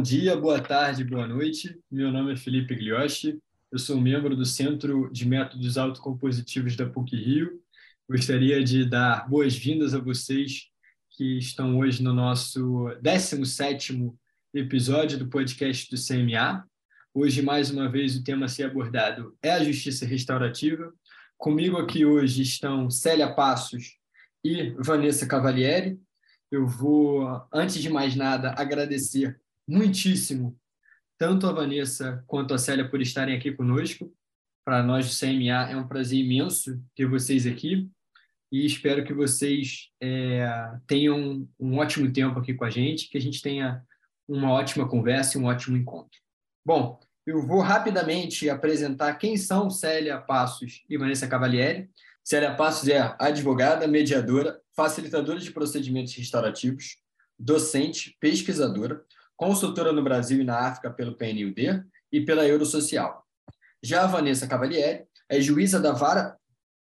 Bom dia, boa tarde, boa noite. Meu nome é Felipe Glioshi. Eu sou membro do Centro de Métodos Autocompositivos da PUC-Rio. Gostaria de dar boas-vindas a vocês que estão hoje no nosso 17º episódio do podcast do CMA. Hoje, mais uma vez, o tema a ser abordado é a justiça restaurativa. Comigo aqui hoje estão Célia Passos e Vanessa Cavalieri. Eu vou, antes de mais nada, agradecer muitíssimo tanto a Vanessa quanto a Célia por estarem aqui conosco. Para nós do CMA é um prazer imenso ter vocês aqui e espero que vocês é, tenham um ótimo tempo aqui com a gente, que a gente tenha uma ótima conversa e um ótimo encontro. Bom, eu vou rapidamente apresentar quem são Célia Passos e Vanessa Cavalieri. Célia Passos é advogada, mediadora, facilitadora de procedimentos restaurativos, docente, pesquisadora, consultora no Brasil e na África pelo PNUD e pela Eurosocial. Já a Vanessa Cavalieri é juíza da Vara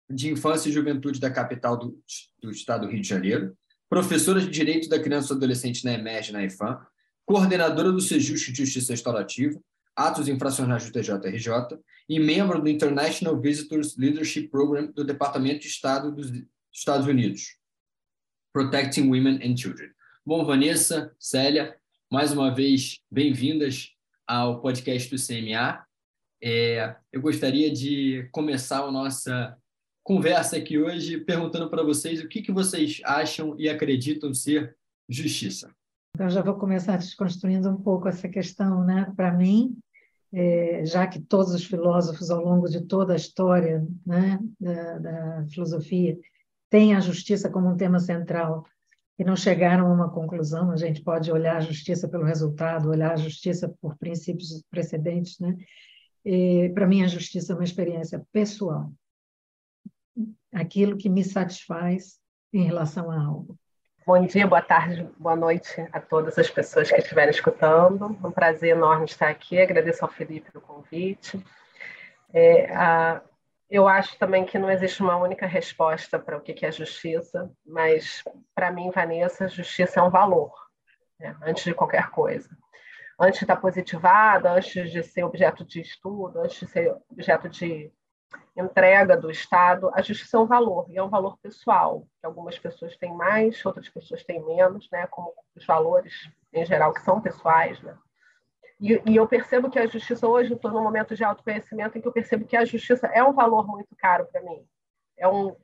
de Infância e Juventude da capital do, do Estado do Rio de Janeiro, professora de Direito da Criança e Adolescente na EMERG, na IFAM, coordenadora do Sejuste Justiça Restaurativa, Atos Infracionais do TJRJ e membro do International Visitors Leadership Program do Departamento de Estado dos Estados Unidos, Protecting Women and Children. Bom, Vanessa, Célia, mais uma vez, bem-vindas ao podcast do CMA. É, eu gostaria de começar a nossa conversa aqui hoje perguntando para vocês o que, que vocês acham e acreditam ser justiça. Então, já vou começar desconstruindo um pouco essa questão. Né? Para mim, é, já que todos os filósofos, ao longo de toda a história né, da, da filosofia, têm a justiça como um tema central e não chegaram a uma conclusão. A gente pode olhar a justiça pelo resultado, olhar a justiça por princípios precedentes, né? Para mim, a justiça é uma experiência pessoal, aquilo que me satisfaz em relação a algo. Bom dia, boa tarde, boa noite a todas as pessoas que estiverem escutando. Um prazer enorme estar aqui. Agradeço ao Felipe pelo convite. É, a, eu acho também que não existe uma única resposta para o que é justiça, mas para mim, Vanessa, justiça é um valor, né? antes de qualquer coisa. Antes de estar positivada, antes de ser objeto de estudo, antes de ser objeto de entrega do Estado, a justiça é um valor, e é um valor pessoal, que algumas pessoas têm mais, outras pessoas têm menos, né? como os valores, em geral, que são pessoais, né? E, e, eu percebo que a justiça hoje, estou num momento de autoconhecimento em que eu percebo que a justiça é um valor muito caro para mim. É um,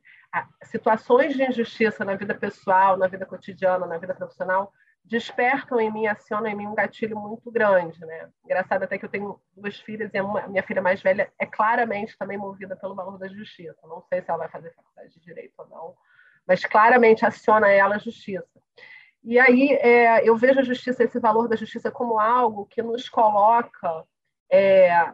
situações de injustiça na vida pessoal, na vida cotidiana, na vida profissional, despertam em mim, acionam em mim um gatilho muito grande, né? Engraçado até que eu tenho duas filhas e a minha filha mais velha é claramente também movida pelo valor da justiça. Não sei se ela vai fazer faculdade de direito ou não, mas claramente aciona ela a justiça. E aí é, eu vejo a justiça, esse valor da justiça, como algo que nos coloca é,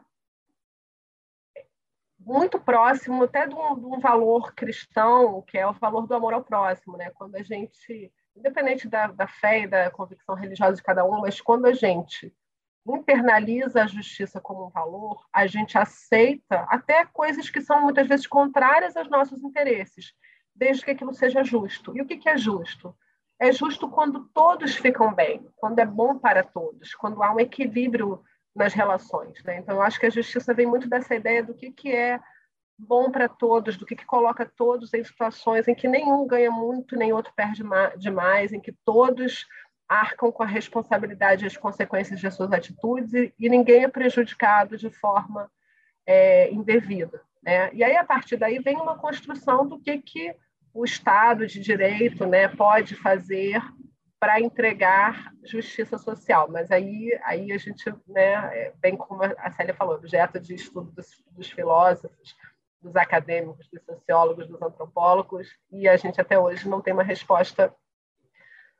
muito próximo até de um, de um, valor cristão, que é o valor do amor ao próximo, né? Quando a gente, independente da, da fé e da convicção religiosa de cada um, mas quando a gente internaliza a justiça como um valor, a gente aceita até coisas que são muitas vezes contrárias aos nossos interesses, desde que aquilo seja justo. E o que, que é justo? É justo quando todos ficam bem, quando é bom para todos, quando há um equilíbrio nas relações. Né? Então, eu acho que a justiça vem muito dessa ideia do que, que é bom para todos, do que, que coloca todos em situações em que nenhum ganha muito, nem outro perde demais, em que todos arcam com a responsabilidade e as consequências de suas atitudes e, e ninguém é prejudicado de forma é, indevida. Né? E aí, a partir daí, vem uma construção do que, que o Estado de Direito né, pode fazer para entregar justiça social. Mas aí, aí a gente, né, é bem como a Célia falou, objeto de estudo dos, dos filósofos, dos acadêmicos, dos sociólogos, dos antropólogos, e a gente até hoje não tem uma resposta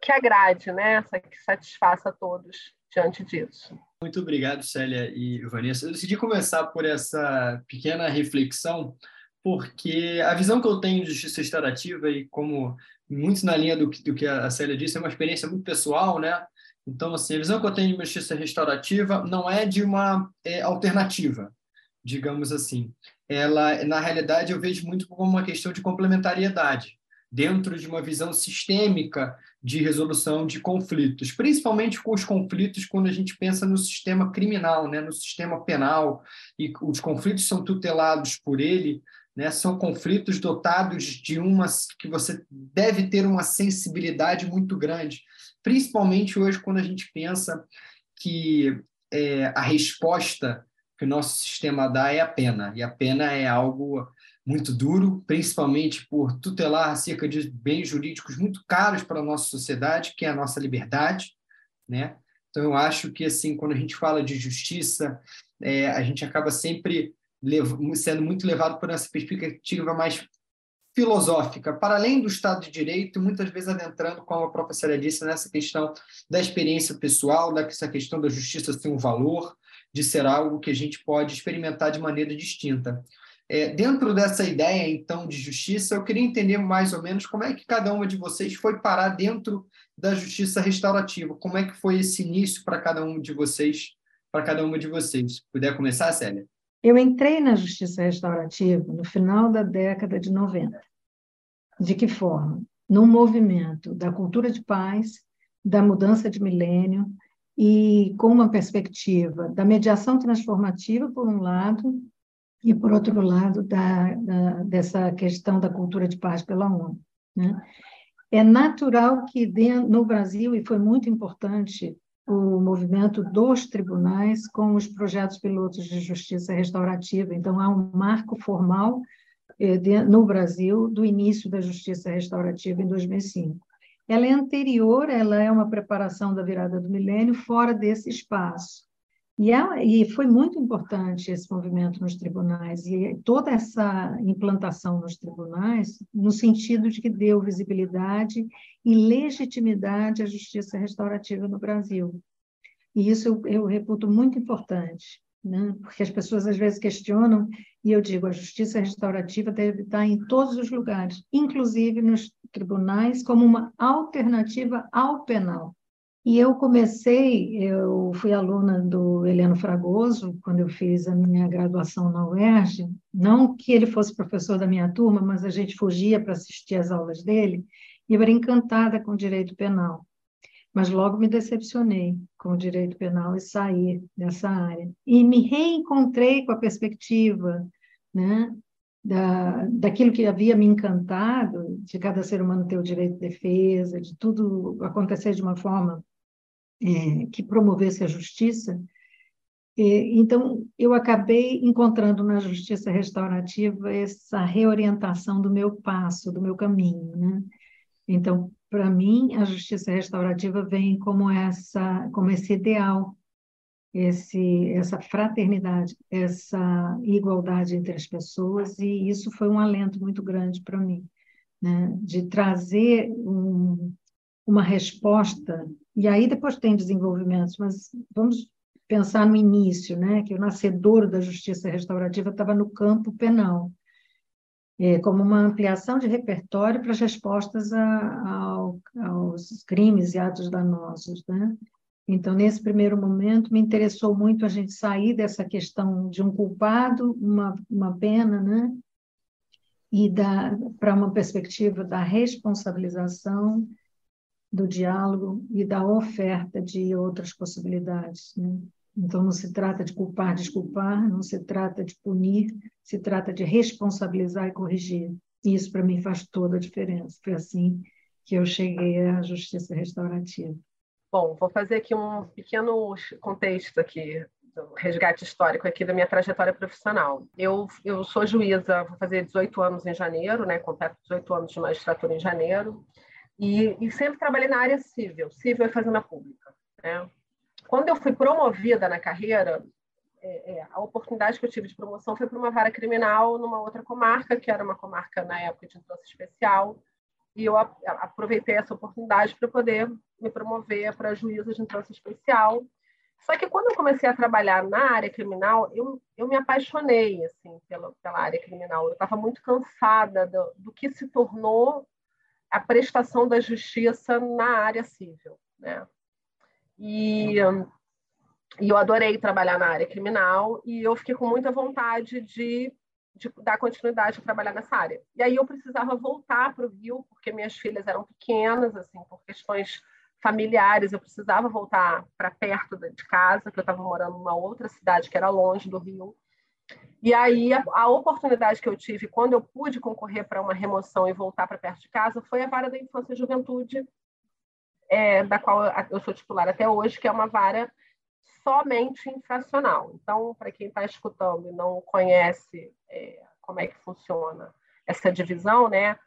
que agrade, né, que satisfaça a todos diante disso. Muito obrigado, Célia e Vanessa. Eu decidi começar por essa pequena reflexão porque a visão que eu tenho de justiça restaurativa e como muito na linha do, do que a Célia disse, é uma experiência muito pessoal, né? Então, assim, a visão que eu tenho de justiça restaurativa não é de uma é, alternativa, digamos assim. Ela, na realidade, eu vejo muito como uma questão de complementariedade, dentro de uma visão sistêmica de resolução de conflitos, principalmente com os conflitos quando a gente pensa no sistema criminal, né, no sistema penal, e os conflitos são tutelados por ele, né, são conflitos dotados de uma que você deve ter uma sensibilidade muito grande, principalmente hoje quando a gente pensa que é, a resposta que o nosso sistema dá é a pena, e a pena é algo muito duro, principalmente por tutelar acerca de bens jurídicos muito caros para a nossa sociedade, que é a nossa liberdade, né? Então eu acho que assim, quando a gente fala de justiça, é, a gente acaba sempre sendo muito levado por essa perspectiva mais filosófica, para além do Estado de Direito, muitas vezes adentrando, como a própria Célia disse, nessa questão da experiência pessoal, dessa questão da justiça ser um valor, de ser algo que a gente pode experimentar de maneira distinta. É, dentro dessa ideia, então, de justiça, eu queria entender mais ou menos como é que cada uma de vocês foi parar dentro da justiça restaurativa. Como é que foi esse início para cada um de vocês, para cada uma de vocês? Puder começar, Célia? Eu entrei na justiça restaurativa no final da década de 90. De que forma? Num movimento da cultura de paz, da mudança de milênio e com uma perspectiva da mediação transformativa, por um lado, e, por outro lado, da, da, dessa questão da cultura de paz pela ONU. Né? É natural que no Brasil, e foi muito importante o movimento dos tribunais com os projetos pilotos de justiça restaurativa. Então, há um marco formal eh, no Brasil do início da justiça restaurativa em 2005. Ela é anterior, ela é uma preparação da virada do milênio fora desse espaço. E, é, e foi muito importante esse movimento nos tribunais e toda essa implantação nos tribunais, no sentido de que deu visibilidade e legitimidade à justiça restaurativa no Brasil. E isso eu, eu reputo muito importante, né? porque as pessoas às vezes questionam, e eu digo: a justiça restaurativa deve estar em todos os lugares, inclusive nos tribunais, como uma alternativa ao penal. E eu comecei, eu fui aluna do Heleno Fragoso, quando eu fiz a minha graduação na UERJ, não que ele fosse professor da minha turma, mas a gente fugia para assistir às aulas dele, e eu era encantada com o direito penal. Mas logo me decepcionei com o direito penal e saí dessa área. E me reencontrei com a perspectiva né, da, daquilo que havia me encantado, de cada ser humano ter o direito de defesa, de tudo acontecer de uma forma é, que promovesse a justiça. então, eu acabei encontrando na justiça restaurativa essa reorientação do meu passo, do meu caminho. Né? Então, para mim, a justiça restaurativa vem como essa, como esse ideal, esse, essa fraternidade, essa igualdade entre as pessoas, e isso foi um alento muito grande para mim, né? de trazer um, uma resposta e aí depois tem desenvolvimentos, mas vamos pensar no início, né, que o nascedor da justiça restaurativa estava no campo penal, é, como uma ampliação de repertório para as respostas a, a, aos crimes e atos danosos, né? Então, nesse primeiro momento, me interessou muito a gente sair dessa questão de um culpado, uma, uma pena, né? E para uma perspectiva da responsabilização do diálogo e da oferta de outras possibilidades. Né? Então, não se trata de culpar, desculpar, não se trata de punir, se trata de responsabilizar e corrigir. E isso, para mim, faz toda a diferença. Foi assim que eu cheguei à justiça restaurativa. Bom, vou fazer aqui um pequeno contexto aqui, resgate histórico aqui da minha trajetória profissional. Eu, eu sou juíza, vou fazer 18 anos em janeiro, né? Completo 18 anos de magistratura em janeiro. E, e, sempre trabalhei na área civil, civil e fazenda pública. Né? Quando eu fui promovida na carreira, é, é, a oportunidade que eu tive de promoção foi para uma vara criminal numa outra comarca, que era uma comarca na época de instância especial, e eu aproveitei essa oportunidade para poder me promover para juíza de instância especial. Só que quando eu comecei a trabalhar na área criminal, eu, eu me apaixonei assim pela, pela área criminal. Eu estava muito cansada do, do que se tornou a prestação da justiça na área civil. Né? E, e eu adorei trabalhar na área criminal e eu fiquei com muita vontade de de dar continuidade a trabalhar nessa área. E aí eu precisava voltar para o Rio, porque minhas filhas eram pequenas, assim, por questões familiares, eu precisava voltar para perto de casa, porque eu estava morando numa outra cidade que era longe do Rio. E aí a, a, oportunidade que eu tive quando eu pude concorrer para uma remoção e voltar para perto de casa foi a vara da infância e juventude, é, da qual eu sou titular até hoje, que é uma vara somente infracional. Então, para quem está escutando e não conhece é, como é que funciona essa divisão, né?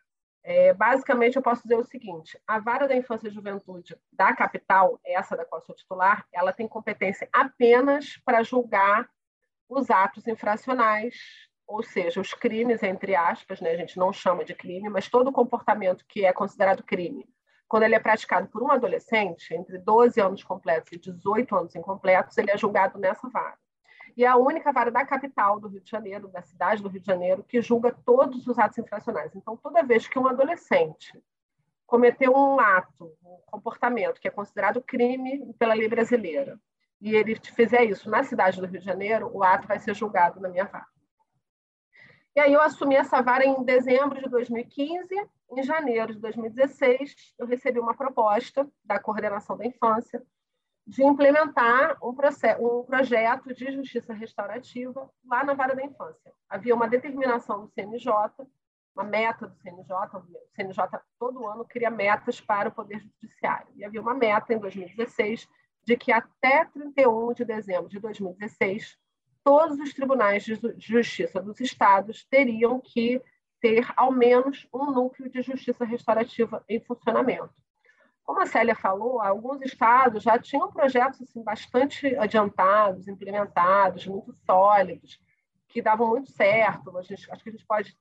É, basicamente, eu posso dizer o seguinte: a vara da infância e juventude da capital, essa da qual sou titular, ela tem competência apenas para julgar os atos infracionais, ou seja, os crimes, entre aspas, né? a gente não chama de crime, mas todo comportamento que é considerado crime quando ele é praticado por um adolescente, entre 12 anos completos e 18 anos incompletos, ele é julgado nessa vara. E é a única vara da capital do Rio de Janeiro, da cidade do Rio de Janeiro, que julga todos os atos infracionais. Então, toda vez que um adolescente cometeu um ato, um comportamento que é considerado crime pela lei brasileira, e ele fizer isso na cidade do Rio de Janeiro, o ato vai ser julgado na minha vara. E aí eu assumi essa vara em dezembro de 2015. Em janeiro de 2016, eu recebi uma proposta da Coordenação da Infância de implementar um, processo, um projeto de justiça restaurativa lá na vara da infância. Havia uma determinação do CNJ, uma meta do CNJ, o CNJ todo ano cria metas para o Poder Judiciário. E havia uma meta em 2016 de que até 31 de dezembro de 2016 todos os tribunais de justiça dos estados teriam que ter ao menos um núcleo de justiça restaurativa em funcionamento. Como a Célia falou, alguns estados já tinham projetos assim, bastante adiantados, implementados, muito sólidos, que davam muito certo. Gente, acho que a gente pode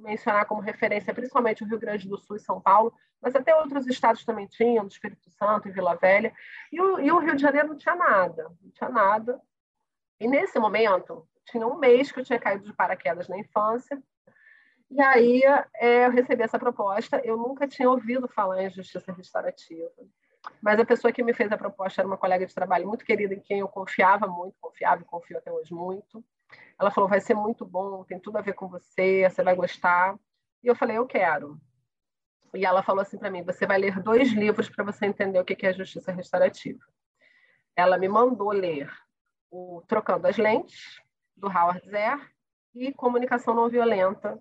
mencionar como referência principalmente o Rio Grande do Sul e São Paulo, mas até outros estados também tinham, do Espírito Santo e Vila Velha. E o, e o Rio de Janeiro não tinha nada, não tinha nada. E nesse momento, tinha um mês que eu tinha caído de paraquedas na infância, e aí é, eu recebi essa proposta. Eu nunca tinha ouvido falar em justiça restaurativa, mas a pessoa que me fez a proposta era uma colega de trabalho muito querida, em quem eu confiava muito, confiava e confio até hoje muito. Ela falou: vai ser muito bom, tem tudo a ver com você, você vai gostar. E eu falei: eu quero. E ela falou assim para mim: você vai ler dois livros para você entender o que é justiça restaurativa. Ela me mandou ler o Trocando as Lentes, do Howard Zer, e Comunicação Não Violenta,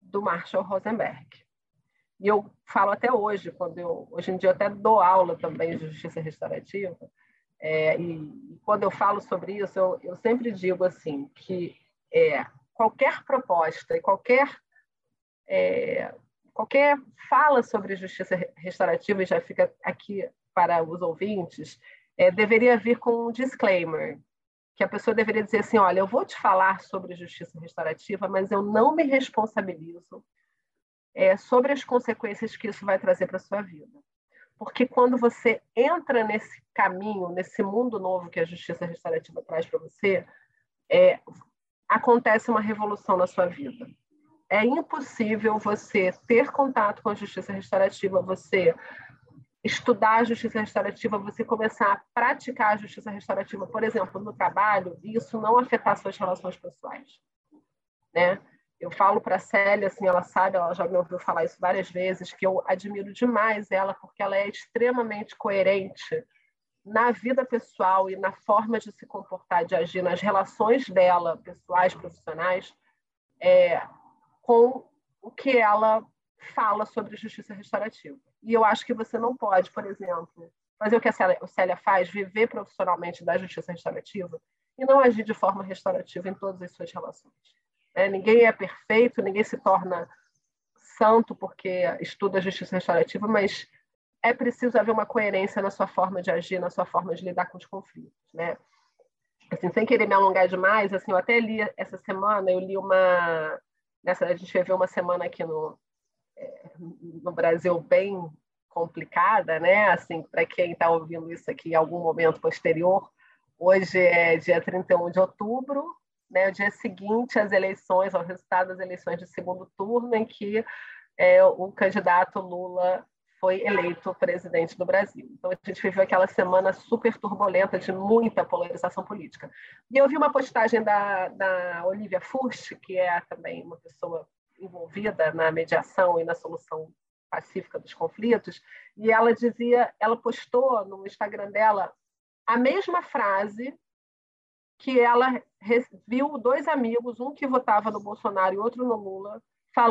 do Marshall Rosenberg. E eu falo até hoje, quando eu, hoje em dia até dou aula também de justiça restaurativa, é, e, quando eu falo sobre isso, eu, eu sempre digo assim, que é, qualquer proposta e qualquer, é, qualquer fala sobre justiça restaurativa, e já fica aqui para os ouvintes, é, deveria vir com um disclaimer, que a pessoa deveria dizer assim: olha, eu vou te falar sobre justiça restaurativa, mas eu não me responsabilizo é, sobre as consequências que isso vai trazer para a sua vida. Porque quando você entra nesse caminho, nesse mundo novo que a justiça restaurativa traz para você, é, acontece uma revolução na sua vida. É impossível você ter contato com a justiça restaurativa, você estudar a justiça restaurativa, você começar a praticar a justiça restaurativa, por exemplo, no trabalho, e isso não afetar suas relações pessoais, né? Eu falo para a Célia, assim, ela sabe, ela já me ouviu falar isso várias vezes, que eu admiro demais ela, porque ela é extremamente coerente na vida pessoal e na forma de se comportar, de agir, nas relações dela, pessoais, profissionais, é, com o que ela fala sobre justiça restaurativa. E eu acho que você não pode, por exemplo, fazer o que a Célia, Célia faz, viver profissionalmente da justiça restaurativa e não agir de forma restaurativa em todas as suas relações. É, ninguém é perfeito, ninguém se torna santo porque estuda a justiça restaurativa, mas é preciso haver uma coerência na sua forma de agir, na sua forma de lidar com os conflitos, né? Assim, sem querer me alongar demais, assim, eu até li essa semana, eu li uma nessa a gente viveu uma semana aqui no no Brasil bem complicada, né? Assim, para quem está ouvindo isso aqui em algum momento posterior, hoje é dia 31 de outubro, né? O dia seguinte às eleições, ao resultado das eleições de segundo turno, em que é, o candidato Lula foi eleito presidente do Brasil. Então, a gente viveu aquela semana super turbulenta de muita polarização política. E eu vi uma postagem da, da Olivia Furst, que é também uma pessoa envolvida na mediação e na solução pacífica dos conflitos, e ela dizia, ela postou no Instagram dela a mesma frase que ela viu dois amigos, um que votava no Bolsonaro e outro no Lula,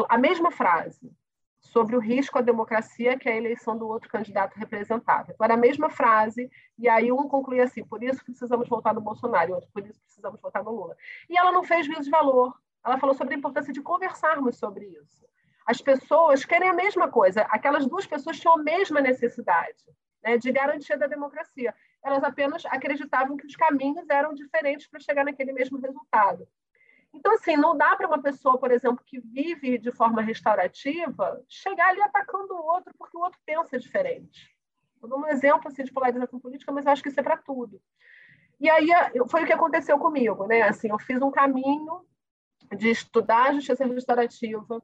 a mesma frase sobre o risco à democracia que a eleição do outro candidato representava. Era a mesma frase, e aí um concluía assim, por isso precisamos votar no Bolsonaro, e outro, por isso precisamos votar no Lula. E ela não fez juízo de valor, ela falou sobre a importância de conversarmos sobre isso. As pessoas querem a mesma coisa, aquelas duas pessoas tinham a mesma necessidade né, de garantia da democracia. Elas apenas acreditavam que os caminhos eram diferentes para chegar naquele mesmo resultado. Então, assim, não dá para uma pessoa, por exemplo, que vive de forma restaurativa, chegar ali atacando o outro porque o outro pensa diferente. Estou dando um exemplo assim, de polarização política, mas acho que isso é para tudo. E aí foi o que aconteceu comigo, né? Assim, eu fiz um caminho de estudar a justiça restaurativa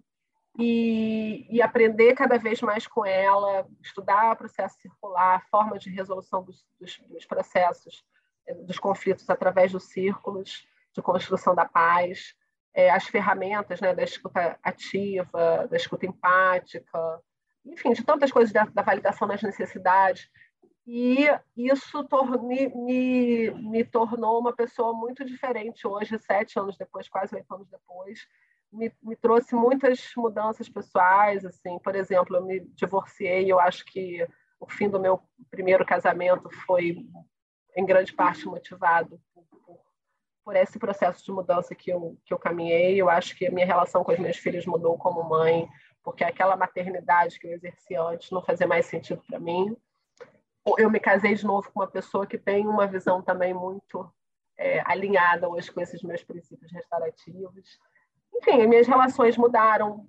e, e aprender cada vez mais com ela, estudar processo circular, forma de resolução dos, dos, dos processos, eh, dos conflitos através dos círculos de construção da paz, é, as ferramentas né, da escuta ativa, da escuta empática, enfim, de tantas coisas da, da validação das necessidades. E isso me, me, me, tornou uma pessoa muito diferente hoje, sete anos depois, quase oito anos depois. Me, me trouxe muitas mudanças pessoais, assim, por exemplo, eu me divorciei, eu acho que o fim do meu primeiro casamento foi em grande parte motivado por esse processo de mudança que eu, que eu caminhei. Eu acho que a minha relação com os meus filhos mudou como mãe, porque aquela maternidade que eu exercia antes não fazia mais sentido para mim. Eu me casei de novo com uma pessoa que tem uma visão também muito é, alinhada hoje com esses meus princípios restaurativos. Enfim, minhas relações mudaram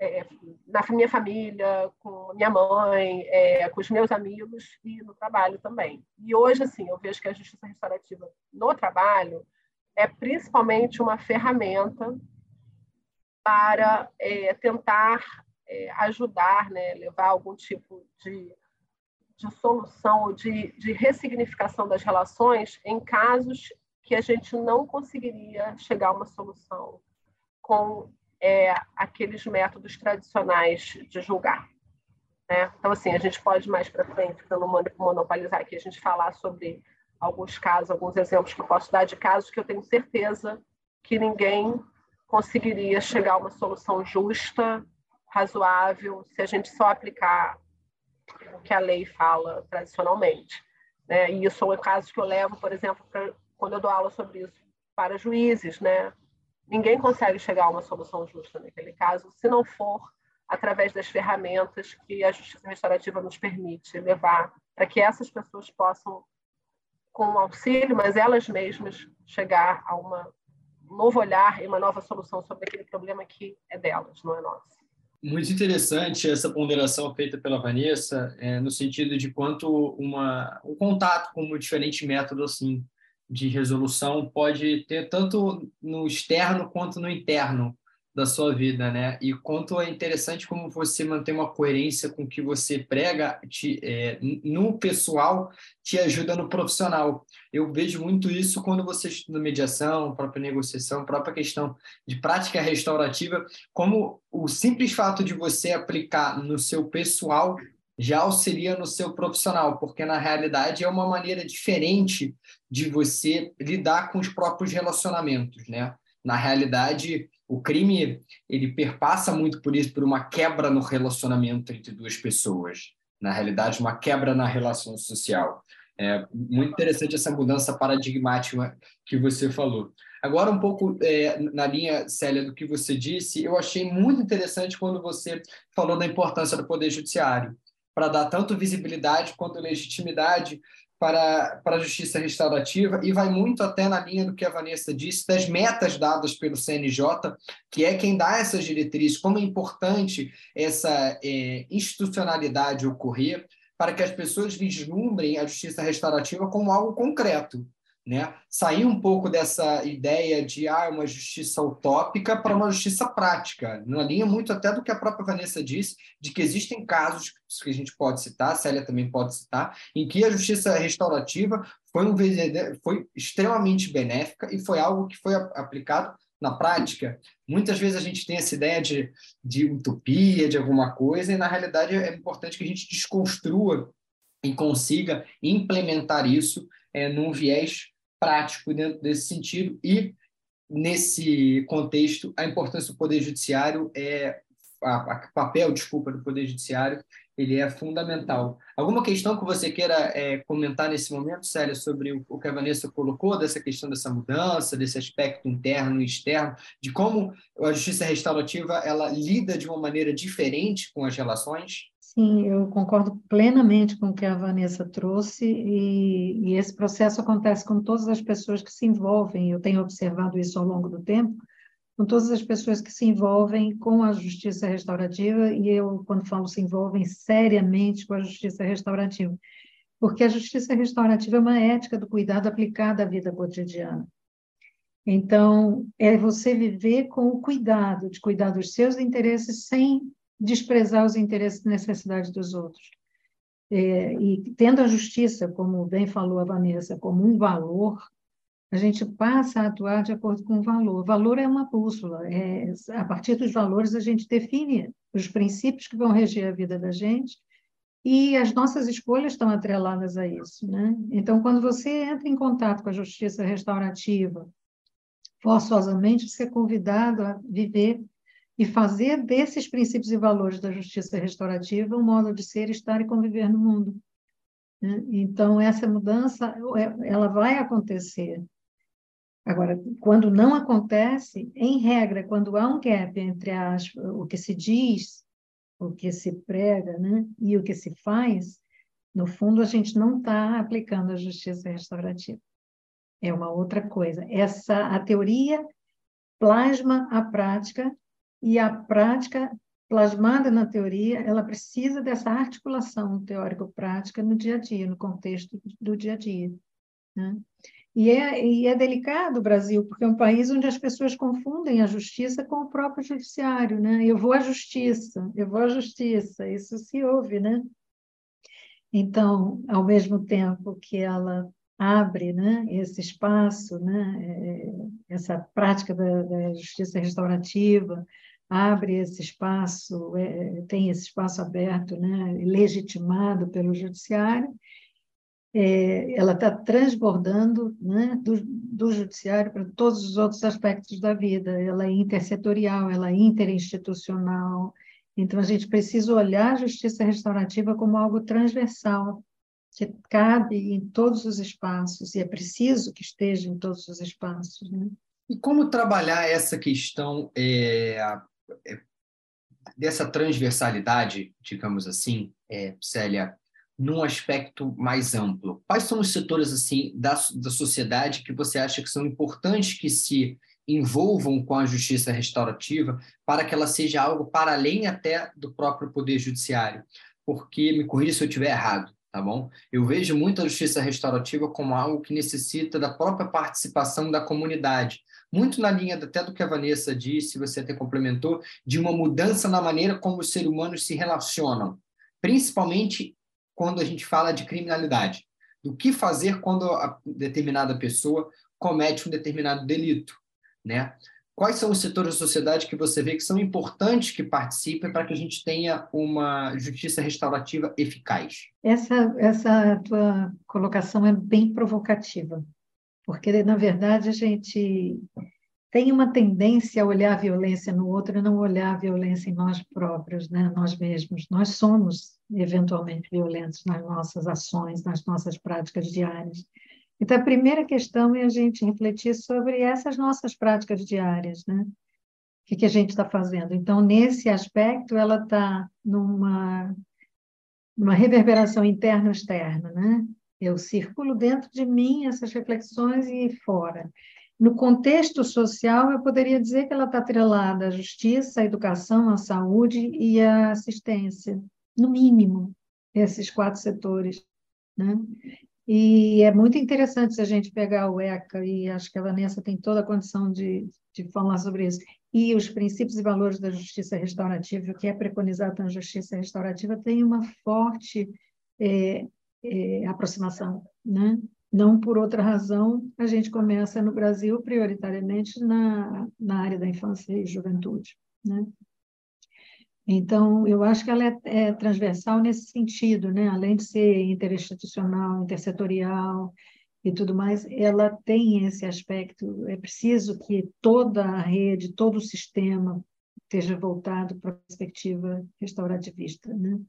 é, na minha família, com minha mãe, é, com os meus amigos e no trabalho também. E hoje, assim, eu vejo que a justiça restaurativa no trabalho é principalmente uma ferramenta para é, tentar é, ajudar, né, levar algum tipo de, de solução, de, de ressignificação das relações em casos que a gente não conseguiria chegar a uma solução com é, aqueles métodos tradicionais de julgar. Né? Então, assim, a gente pode mais para frente, para não monopolizar aqui, a gente falar sobre alguns casos, alguns exemplos que eu posso dar de casos que eu tenho certeza que ninguém conseguiria chegar a uma solução justa, razoável, se a gente só aplicar o que a lei fala tradicionalmente. Né? E isso é um caso que eu levo, por exemplo, pra, quando eu dou aula sobre isso para juízes. Né? Ninguém consegue chegar a uma solução justa naquele caso se não for através das ferramentas que a justiça restaurativa nos permite levar para que essas pessoas possam com auxílio, mas elas mesmas chegar a uma, um novo olhar e uma nova solução sobre aquele problema que é delas, não é nosso. Muito interessante essa ponderação feita pela Vanessa, é, no sentido de quanto uma, um contato com um diferente método assim de resolução pode ter tanto no externo quanto no interno da sua vida, né? E quanto é interessante como você mantém uma coerência com o que você prega te, é, no pessoal te ajuda no profissional. Eu vejo muito isso quando você estuda mediação, própria negociação, própria questão de prática restaurativa, como o simples fato de você aplicar no seu pessoal já auxilia no seu profissional, porque na realidade é uma maneira diferente de você lidar com os próprios relacionamentos, né? Na realidade, o crime ele perpassa muito por isso, por uma quebra no relacionamento entre duas pessoas. Na realidade, uma quebra na relação social. É muito interessante essa mudança paradigmática que você falou. Agora, um pouco é, na linha, Célia, do que você disse, eu achei muito interessante quando você falou da importância do Poder Judiciário, para dar tanto visibilidade quanto legitimidade para, para a justiça restaurativa e vai muito até na linha do que a Vanessa disse, das metas dadas pelo CNJ, que é quem dá essas diretrizes, como é importante essa é, institucionalidade ocorrer para que as pessoas vislumbrem a justiça restaurativa como algo concreto, né? Sair um pouco dessa ideia de ah, uma justiça utópica para uma justiça prática, na linha muito até do que a própria Vanessa disse, de que existem casos que a gente pode citar, a Célia também pode citar, em que a justiça restaurativa foi, um, foi extremamente benéfica e foi algo que foi aplicado na prática. Muitas vezes a gente tem essa ideia de, de utopia, de alguma coisa, e na realidade é importante que a gente desconstrua e consiga implementar isso é, num viés prático dentro desse sentido e nesse contexto a importância do poder judiciário é a, papel, desculpa, do poder judiciário ele é fundamental. Alguma questão que você queira é, comentar nesse momento, Célia, sobre o, o, que a Vanessa colocou, dessa questão dessa mudança, desse aspecto interno e externo, de como a justiça restaurativa ela lida de uma maneira diferente com as relações? Sim, eu concordo plenamente com o que a Vanessa trouxe, e, e, esse processo acontece com todas as pessoas que se envolvem, eu tenho observado isso ao longo do tempo, com todas as pessoas que se envolvem com a justiça restaurativa, e eu, quando falo se envolvem seriamente com a justiça restaurativa, porque a justiça restaurativa é uma ética do cuidado aplicada à vida cotidiana. Então, é você viver com o cuidado de cuidar dos seus interesses sem desprezar os interesses e necessidades dos outros. É, e tendo a justiça, como bem falou a Vanessa, como um valor, a gente passa a atuar de acordo com o valor. Valor é uma bússola. É, a partir dos valores, a gente define os princípios que vão reger a vida da gente e as nossas escolhas estão atreladas a isso. Né? Então, quando você entra em contato com a justiça restaurativa, forçosamente, você é convidado a viver e fazer desses princípios e valores da justiça restaurativa um modo de ser, estar e conviver no mundo. Né? Então, essa mudança, é, ela vai acontecer. Agora, quando não acontece, em regra, quando há um gap entre as, o que se diz, o que se prega né, e o que se faz, no fundo, a gente não está aplicando a justiça restaurativa. É uma outra coisa. Essa, a teoria plasma a prática e a prática plasmada na teoria, ela precisa dessa articulação teórico-prática no dia a dia, no contexto do dia a dia. Né? E, é, e é delicado o Brasil, porque é um país onde as pessoas confundem a justiça com o próprio judiciário. Né? Eu vou à justiça, eu vou à justiça, isso se ouve, né? Então, ao mesmo tempo que ela abre né, esse espaço, né, é, essa prática da, da justiça restaurativa, abre esse espaço, é, tem esse espaço aberto, né, legitimado pelo judiciário, é, ela está transbordando né, do, do judiciário para todos os outros aspectos da vida. Ela é intersetorial, ela é interinstitucional. Então, a gente precisa olhar a justiça restaurativa como algo transversal, que cabe em todos os espaços, e é preciso que esteja em todos os espaços. Né? E como trabalhar essa questão é, é, dessa transversalidade, digamos assim, é, Célia, num aspecto mais amplo. Quais são os setores assim da, da sociedade que você acha que são importantes que se envolvam com a justiça restaurativa para que ela seja algo para além até do próprio poder judiciário? Porque me corrija se eu estiver errado, tá bom? Eu vejo muito a justiça restaurativa como algo que necessita da própria participação da comunidade, muito na linha até do que a Vanessa disse, você até complementou, de uma mudança na maneira como os seres humanos se relacionam, principalmente quando a gente fala de criminalidade. Do que fazer quando a determinada pessoa comete um determinado delito, né? Quais são os setores da sociedade que você vê que são importantes que participem para que a gente tenha uma justiça restaurativa eficaz? Essa, essa tua colocação é bem provocativa, porque, na verdade, a gente tem uma tendência a olhar a violência no outro e não olhar a violência em nós próprios, né? nós mesmos. Nós somos, eventualmente, violentos nas nossas ações, nas nossas práticas diárias. Então, a primeira questão é a gente refletir sobre essas nossas práticas diárias, né? O que, que a gente está fazendo? Então, nesse aspecto, ela está numa, numa reverberação interna-externa, né? Eu circulo dentro de mim essas reflexões e fora. No contexto social, eu poderia dizer que ela está atrelada à justiça, à educação, à saúde e à assistência, no mínimo, esses quatro setores. Né? E é muito interessante se a gente pegar o ECA, e acho que a Vanessa tem toda a condição de, de falar sobre isso, e os princípios e valores da justiça restaurativa, o que é preconizado na justiça restaurativa, tem uma forte é, é, aproximação. Né? Não por outra razão, a gente começa no Brasil prioritariamente na, na área da infância e juventude. Né? Então, eu acho que ela é, é, transversal nesse sentido, né? além de ser interinstitucional, intersetorial e tudo mais, ela tem esse aspecto. É preciso que toda a rede, todo o sistema esteja voltado para a perspectiva restaurativista. Né?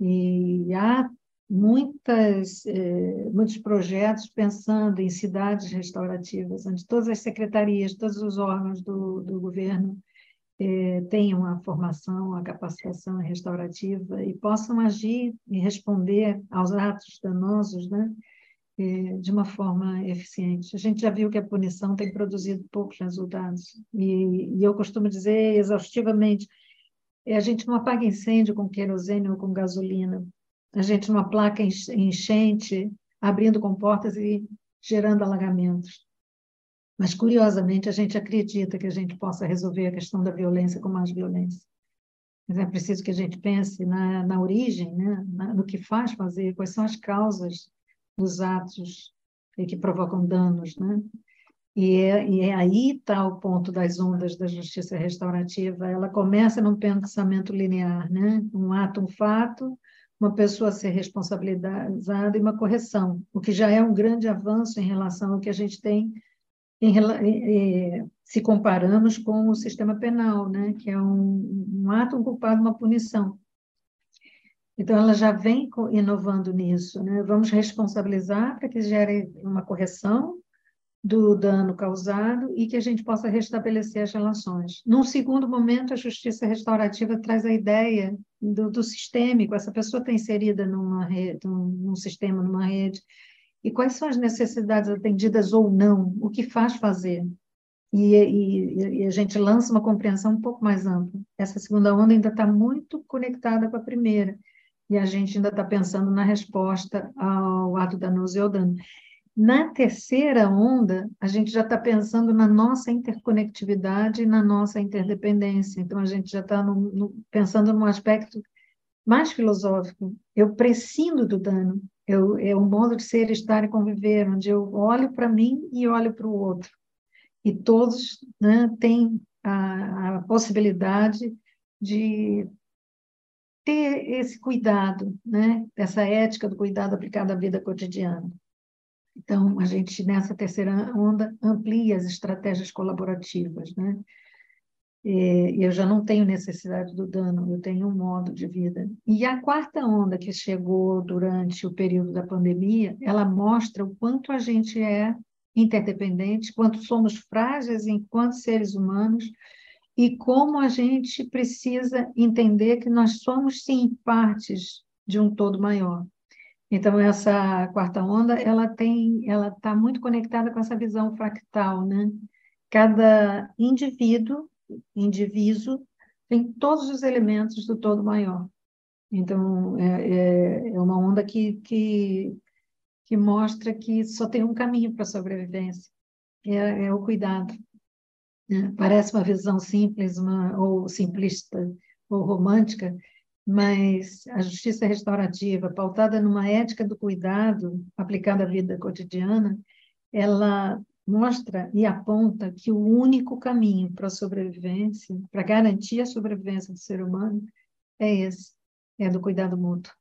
E há muitas, eh, muitos projetos pensando em cidades restaurativas, onde todas as secretarias, todos os órgãos do, do governo eh, tenham a formação, a capacitação restaurativa e possam agir e responder aos atos danosos né, eh, de uma forma eficiente. A gente já viu que a punição tem produzido poucos resultados, e, e eu costumo dizer exaustivamente: a gente não apaga incêndio com querosene ou com gasolina, a gente não aplaca enchente abrindo comportas e gerando alagamentos. Mas, curiosamente, a gente acredita que a gente possa resolver a questão da violência com mais violência. Mas é preciso que a gente pense na, na origem, né? Na, no que faz fazer, quais são as causas dos atos que provocam danos. Né? E, é, e é aí está o ponto das ondas da justiça restaurativa. Ela começa num pensamento linear, né? um ato, um fato, uma pessoa ser responsabilizada e uma correção, o que já é um grande avanço em relação ao que a gente tem em, se comparamos com o sistema penal, né, que é um, um ato, um culpado, uma punição. Então, ela já vem inovando nisso. Né? Vamos responsabilizar para que gere uma correção do dano causado e que a gente possa restabelecer as relações. Num segundo momento, a justiça restaurativa traz a ideia do, do sistêmico. Essa pessoa está inserida numa rede, num, num sistema, numa rede, e quais são as necessidades atendidas ou não, o que faz fazer. E, e, e, a gente lança uma compreensão um pouco mais ampla. Essa segunda onda ainda está muito conectada com a primeira, e a gente ainda está pensando na resposta ao ato danoso e ao dano. Na terceira onda, a gente já está pensando na nossa interconectividade e na nossa interdependência. Então, a gente já está pensando num aspecto mais filosófico. Eu prescindo do dano, eu, é um modo de ser, estar e conviver, onde eu olho para mim e olho para o outro. E todos né, têm a, a possibilidade de ter esse cuidado, né? essa ética do cuidado aplicado à vida cotidiana. Então, a gente, nessa terceira onda, amplia as estratégias colaborativas. Né? e eu já não tenho necessidade do dano, eu tenho um modo de vida. E a quarta onda que chegou durante o período da pandemia, ela mostra o quanto a gente é interdependente, quanto somos frágeis enquanto seres humanos e como a gente precisa entender que nós somos sim partes de um todo maior. Então essa quarta onda, ela tem, ela está muito conectada com essa visão fractal, né? Cada indivíduo indiviso, tem todos os elementos do todo maior. Então, é, é, é uma onda que, que, que mostra que só tem um caminho para a sobrevivência, é, é o cuidado. É, parece uma visão simples uma, ou simplista ou romântica, mas a justiça restaurativa, pautada numa ética do cuidado aplicada à vida cotidiana, ela mostra e aponta que o único caminho para a sobrevivência, para garantir a sobrevivência do ser humano, é esse, é do cuidado mútuo,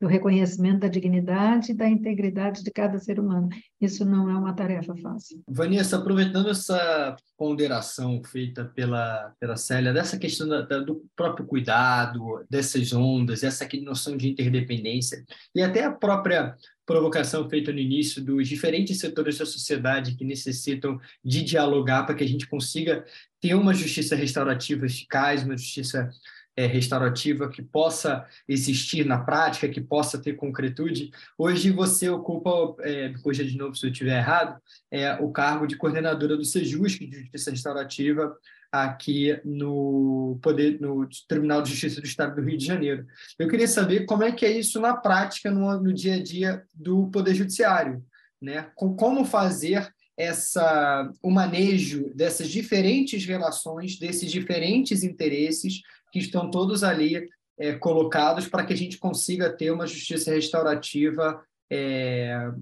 do reconhecimento da dignidade e da integridade de cada ser humano. Isso não é uma tarefa fácil. Vanessa, aproveitando essa ponderação feita pela, pela Célia, dessa questão da, da, do próprio cuidado, dessas ondas, essa noção de interdependência, e até a própria provocação feita no início dos diferentes setores da sociedade que necessitam de dialogar para que a gente consiga ter uma justiça restaurativa eficaz, uma justiça é, restaurativa que possa existir na prática, que possa ter concretude. Hoje você ocupa, é, de novo se eu estiver errado, é, o cargo de coordenadora do SEJUSC, de Justiça Restaurativa, aqui no poder no Tribunal de Justiça do Estado do Rio de Janeiro. Eu queria saber como é que é isso na prática no, no dia a dia do Poder Judiciário, né? Como fazer essa o manejo dessas diferentes relações, desses diferentes interesses que estão todos ali é, colocados para que a gente consiga ter uma justiça restaurativa é,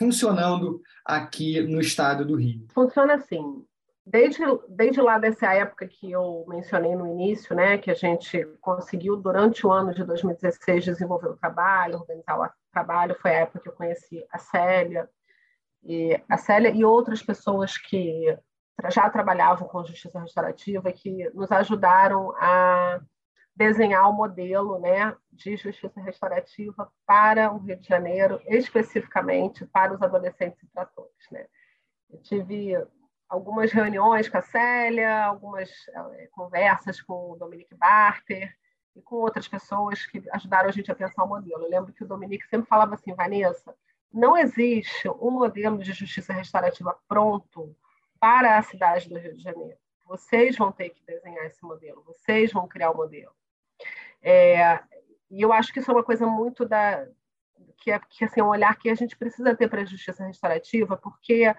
funcionando aqui no estado do Rio? Funciona assim. Desde, desde lá dessa época que eu mencionei no início, né, que a gente conseguiu, durante o ano de 2016, desenvolver o trabalho, organizar o trabalho, foi a época que eu conheci a Célia, e a Célia e outras pessoas que já trabalhavam com justiça restaurativa, que nos ajudaram a desenhar o modelo né, de justiça restaurativa para o Rio de Janeiro, especificamente para os adolescentes infratores. Né? Eu tive algumas reuniões com a Célia, algumas é, conversas com o Dominique Barter e com outras pessoas que ajudaram a gente a pensar o modelo. Eu lembro que o Dominique sempre falava assim, Vanessa, não existe um modelo de justiça restaurativa pronto para a cidade do Rio de Janeiro. Vocês vão ter que desenhar esse modelo, vocês vão criar o modelo. É, e eu acho que isso é uma coisa muito da que é que assim um olhar que a gente precisa ter para a justiça restaurativa, porque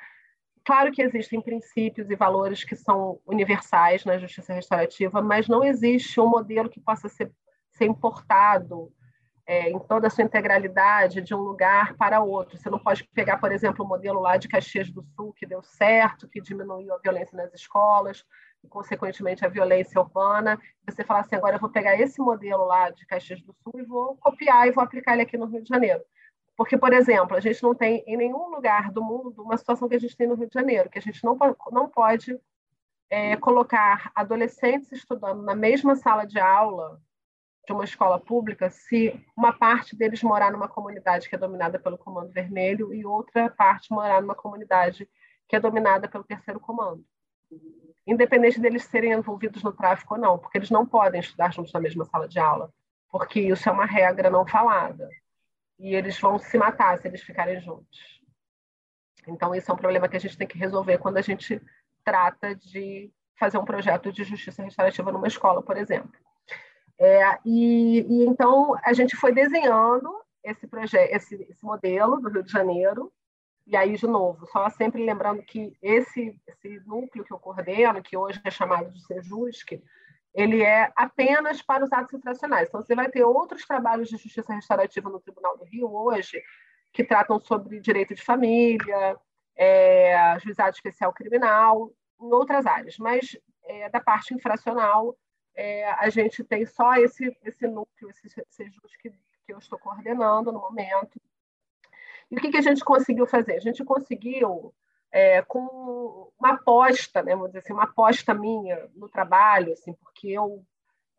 claro que existem princípios e valores que são universais na justiça restaurativa, mas não existe um modelo que possa ser, ser importado é, em toda a sua integralidade de um lugar para outro. Você não pode pegar, por exemplo, o modelo lá de Caxias do Sul que deu certo, que diminuiu a violência nas escolas, e, consequentemente, a violência urbana. Você falar assim, agora eu vou pegar esse modelo lá de Caxias do Sul e vou copiar e vou aplicar ele aqui no Rio de Janeiro. Porque, por exemplo, a gente não tem em nenhum lugar do mundo uma situação que a gente tem no Rio de Janeiro, que a gente não, não pode é, colocar adolescentes estudando na mesma sala de aula de uma escola pública se uma parte deles morar numa comunidade que é dominada pelo Comando Vermelho e outra parte morar numa comunidade que é dominada pelo Terceiro Comando independente deles serem envolvidos no tráfico ou não, porque eles não podem estudar juntos na mesma sala de aula, porque isso é uma regra não falada. E eles vão se matar se eles ficarem juntos. Então, isso é um problema que a gente tem que resolver quando a gente trata de fazer um projeto de justiça restaurativa numa escola, por exemplo. É, e, e, então a gente foi desenhando esse projeto, esse, esse modelo do Rio de Janeiro e aí, de novo, só sempre lembrando que esse, esse núcleo que eu coordeno, que hoje é chamado de SEJUSC, ele é apenas para os atos infracionais. Então, você vai ter outros trabalhos de justiça restaurativa no Tribunal do Rio hoje, que tratam sobre direito de família, é, juizado especial criminal, em outras áreas. Mas, é, da parte infracional, é, a gente tem só esse, esse núcleo, esse SEJUSC que, que eu estou coordenando no momento, e o que, que a gente conseguiu fazer? A gente conseguiu, é, com uma aposta, né, vamos dizer assim, uma aposta minha no trabalho, assim, porque eu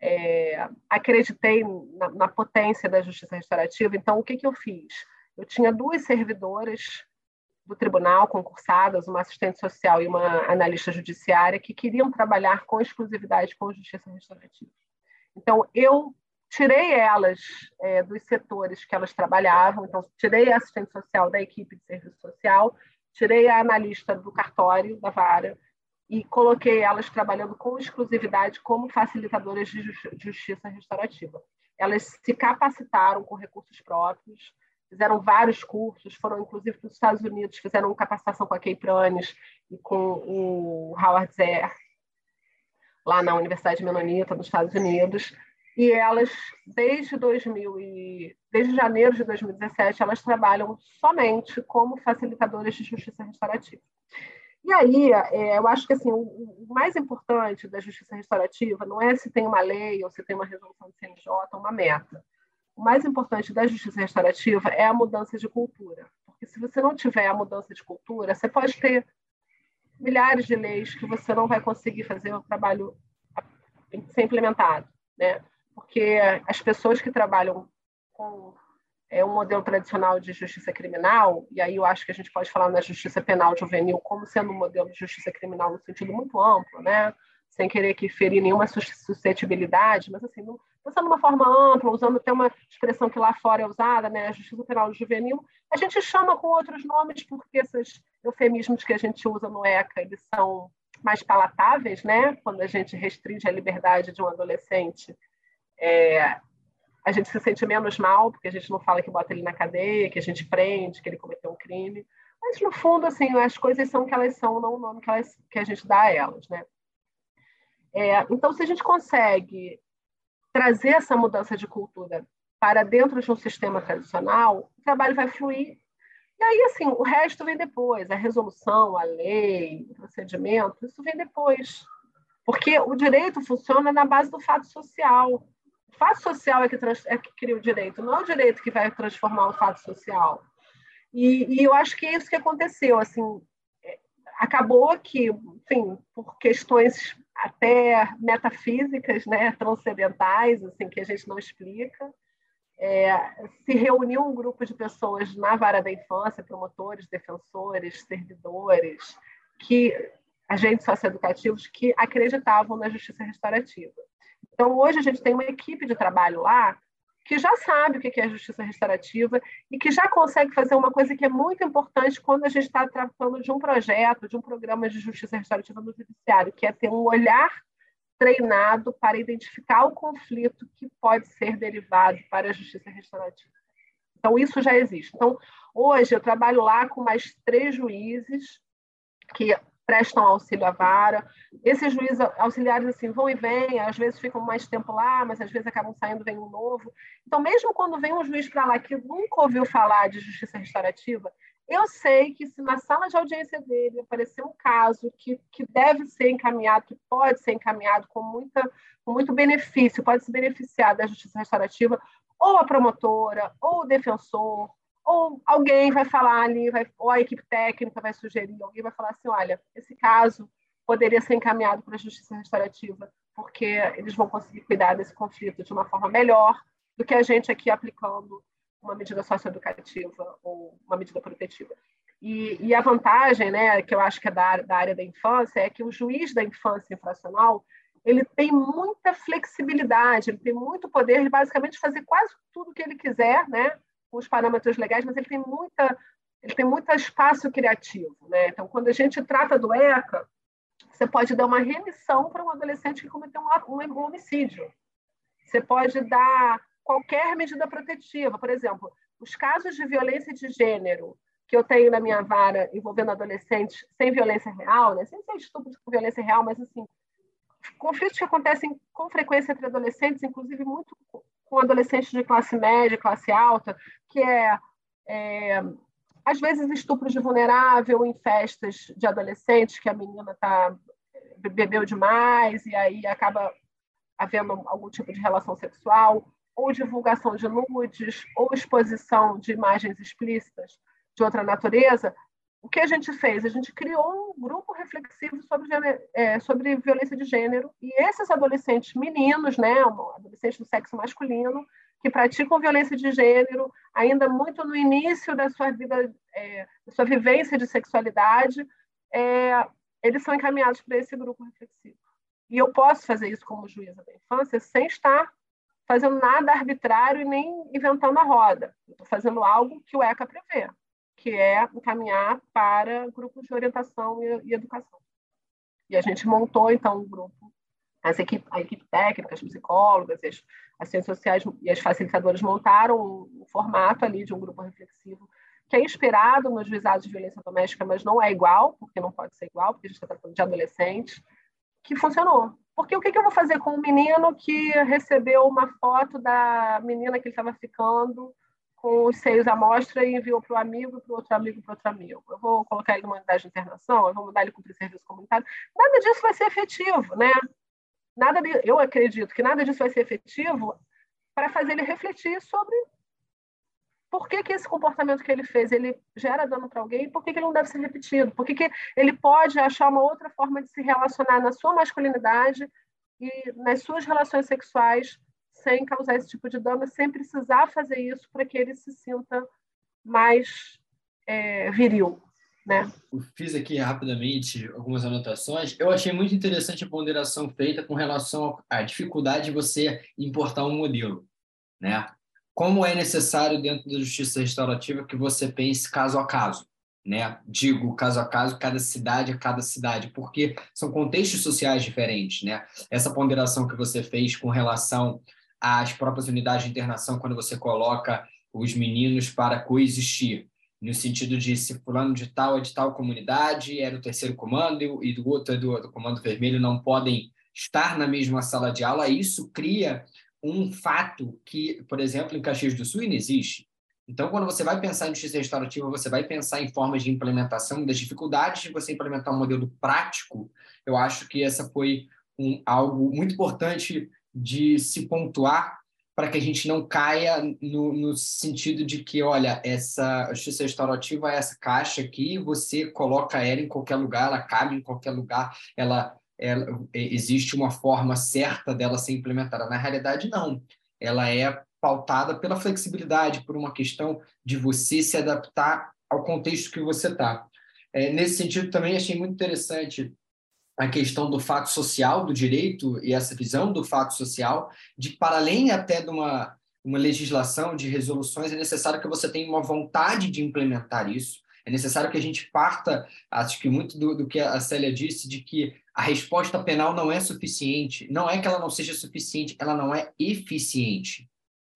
é, acreditei na, na, potência da justiça restaurativa. Então, o que, que eu fiz? Eu tinha duas servidoras do tribunal concursadas, uma assistente social e uma analista judiciária, que queriam trabalhar com exclusividade com justiça restaurativa. Então, eu tirei elas é, dos setores que elas trabalhavam, então tirei a assistente social da equipe de serviço social, tirei a analista do cartório da vara e coloquei elas trabalhando com exclusividade como facilitadoras de justiça restaurativa. Elas se capacitaram com recursos próprios, fizeram vários cursos, foram inclusive para os Estados Unidos, fizeram capacitação com a Kay Pranes e com o Howard Zer, lá na Universidade Menonita, nos Estados Unidos, e elas, desde 2000 e, desde janeiro de 2017, elas trabalham somente como facilitadoras de justiça restaurativa. E aí, é, eu acho que assim, o, mais importante da justiça restaurativa não é se tem uma lei ou se tem uma resolução do CNJ, uma meta. O mais importante da justiça restaurativa é a mudança de cultura. Porque se você não tiver a mudança de cultura, você pode ter milhares de leis que você não vai conseguir fazer o trabalho ser implementado. Né? porque as pessoas que trabalham com é, um modelo tradicional de justiça criminal, e aí eu acho que a gente pode falar na justiça penal juvenil como sendo um modelo de justiça criminal no sentido muito amplo, né? sem querer que ferir nenhuma suscetibilidade, mas assim, pensando de uma forma ampla, usando até uma expressão que lá fora é usada, né, a justiça penal juvenil, a gente chama com outros nomes porque esses eufemismos que a gente usa no ECA, eles são mais palatáveis, né? Quando a gente restringe a liberdade de um adolescente, é, a gente se sente menos mal, porque a gente não fala que bota ele na cadeia, que a gente prende, que ele cometeu um crime. Mas, no fundo, assim, as coisas são o que elas são, não o nome que, elas, que a gente dá a elas, né? É, então, se a gente consegue trazer essa mudança de cultura para dentro de um sistema tradicional, o trabalho vai fluir. E aí, assim, o resto vem depois. A resolução, a lei, o procedimento, isso vem depois. Porque o direito funciona na base do fato social. O fato social é que, é que cria o direito, não é o direito que vai transformar o fato social. E, e eu acho que é isso que aconteceu. Assim, acabou que, enfim, por questões até metafísicas, né, transcendentais, assim, que a gente não explica, é, se reuniu um grupo de pessoas na vara da infância, promotores, defensores, servidores, que agentes socioeducativos que acreditavam na justiça restaurativa. Então, hoje a gente tem uma equipe de trabalho lá que já sabe o que é justiça restaurativa e que já consegue fazer uma coisa que é muito importante quando a gente está tratando de um projeto, de um programa de justiça restaurativa no judiciário, que é ter um olhar treinado para identificar o conflito que pode ser derivado para a justiça restaurativa. Então, isso já existe. Então, hoje eu trabalho lá com mais três juízes que prestam auxílio à vara. Esses juízes auxiliares assim vão e vêm, às vezes ficam mais tempo lá, mas às vezes acabam saindo, vem um novo. Então, mesmo quando vem um juiz para lá que nunca ouviu falar de justiça restaurativa, eu sei que se na sala de audiência dele aparecer um caso que, que deve ser encaminhado, que pode ser encaminhado com, muita, com muito benefício, pode se beneficiar da justiça restaurativa, ou a promotora, ou o defensor, ou alguém vai falar ali, vai, ou a equipe técnica vai sugerir, alguém vai falar assim, olha, esse caso poderia ser encaminhado para a justiça restaurativa, porque eles vão conseguir cuidar desse conflito de uma forma melhor do que a gente aqui aplicando uma medida socioeducativa ou uma medida protetiva. E, e, a vantagem, né, que eu acho que é da, da área da infância, é que o juiz da infância infracional ele tem muita flexibilidade, ele tem muito poder de basicamente fazer quase tudo o que ele quiser, né, com os parâmetros legais, mas ele tem muita ele tem muito espaço criativo, né? Então, quando a gente trata do ECA, você pode dar uma remissão para um adolescente que cometeu um, homicídio. Você pode dar qualquer medida protetiva. Por exemplo, os casos de violência de gênero que eu tenho na minha vara envolvendo adolescentes sem violência real, né? sem ser estupro com violência real, mas assim, conflitos que acontecem com frequência entre adolescentes, inclusive muito com adolescentes de classe média, classe alta, que é, é às vezes estupro de vulnerável em festas de adolescentes, que a menina tá bebeu demais e aí acaba havendo algum tipo de relação sexual, ou divulgação de nudes, ou exposição de imagens explícitas de outra natureza, o que a gente fez? A gente criou um grupo reflexivo sobre, é, sobre violência de gênero, e esses adolescentes meninos, né, adolescentes do sexo masculino, que praticam violência de gênero, ainda muito no início da sua vida, é, da sua vivência de sexualidade, é, eles são encaminhados para esse grupo reflexivo. E eu posso fazer isso como juíza da infância sem estar fazendo nada arbitrário e nem inventando a roda. Estou fazendo algo que o ECA prevê, que é encaminhar para grupos de orientação e, e educação. E a gente montou, então, um grupo, as equipe, a equipe técnica, as psicólogas, as, as ciências sociais e as facilitadoras montaram um, um formato ali de um grupo reflexivo que é inspirado nos juizados de violência doméstica, mas não é igual, porque não pode ser igual, porque a gente está tratando de adolescentes, que funcionou. Porque o que, que eu vou fazer com um menino que recebeu uma foto da menina que ele estava ficando com os seios à mostra e enviou para o amigo, para o outro amigo, para outro amigo. Eu vou colocar ele numa unidade de internação, eu vou mandar ele cumprir serviço comunitário. Nada disso vai ser efetivo, né? Nada de, eu acredito que nada disso vai ser efetivo para fazer ele refletir sobre por que, que esse comportamento que ele fez ele gera dano para alguém e por que, que ele não deve ser repetido? Por que, que ele pode achar uma outra forma de se relacionar na sua masculinidade e nas suas relações sexuais sem causar esse tipo de dano, sem precisar fazer isso para que ele se sinta mais é, viril. Né? Fiz aqui rapidamente algumas anotações. Eu achei muito interessante a ponderação feita com relação à dificuldade de você importar um modelo. Né? como é necessário dentro da justiça restaurativa que você pense caso a caso. né? Digo caso a caso, cada cidade a cada cidade, porque são contextos sociais diferentes, né? Essa ponderação que você fez com relação às próprias unidades de internação, quando você coloca os meninos para coexistir, no sentido de se fulano de tal é de tal comunidade, era o terceiro comando e do outro é do, do comando vermelho, não podem estar na mesma sala de aula, isso cria um fato que, por exemplo, em Caxias do Sul não existe. Então, quando você vai pensar em justiça restaurativa, você vai pensar em formas de implementação, das dificuldades de você implementar um modelo prático. Eu acho que essa foi um, algo muito importante de se pontuar para que a gente não caia no, no, sentido de que, olha, essa justiça restaurativa é essa caixa aqui, você coloca ela em qualquer lugar, ela cabe em qualquer lugar, ela, ela existe uma forma certa dela ser implementada. Na realidade, não. Ela é pautada pela flexibilidade, por uma questão de você se adaptar ao contexto que você está. É, nesse sentido, também achei muito interessante a questão do fato social do direito e essa visão do fato social, de para além até de uma, uma legislação de resoluções, é necessário que você tenha uma vontade de implementar isso. É necessário que a gente parta, acho que muito do, do que a Célia disse, de que a resposta penal não é suficiente. Não é que ela não seja suficiente, ela não é eficiente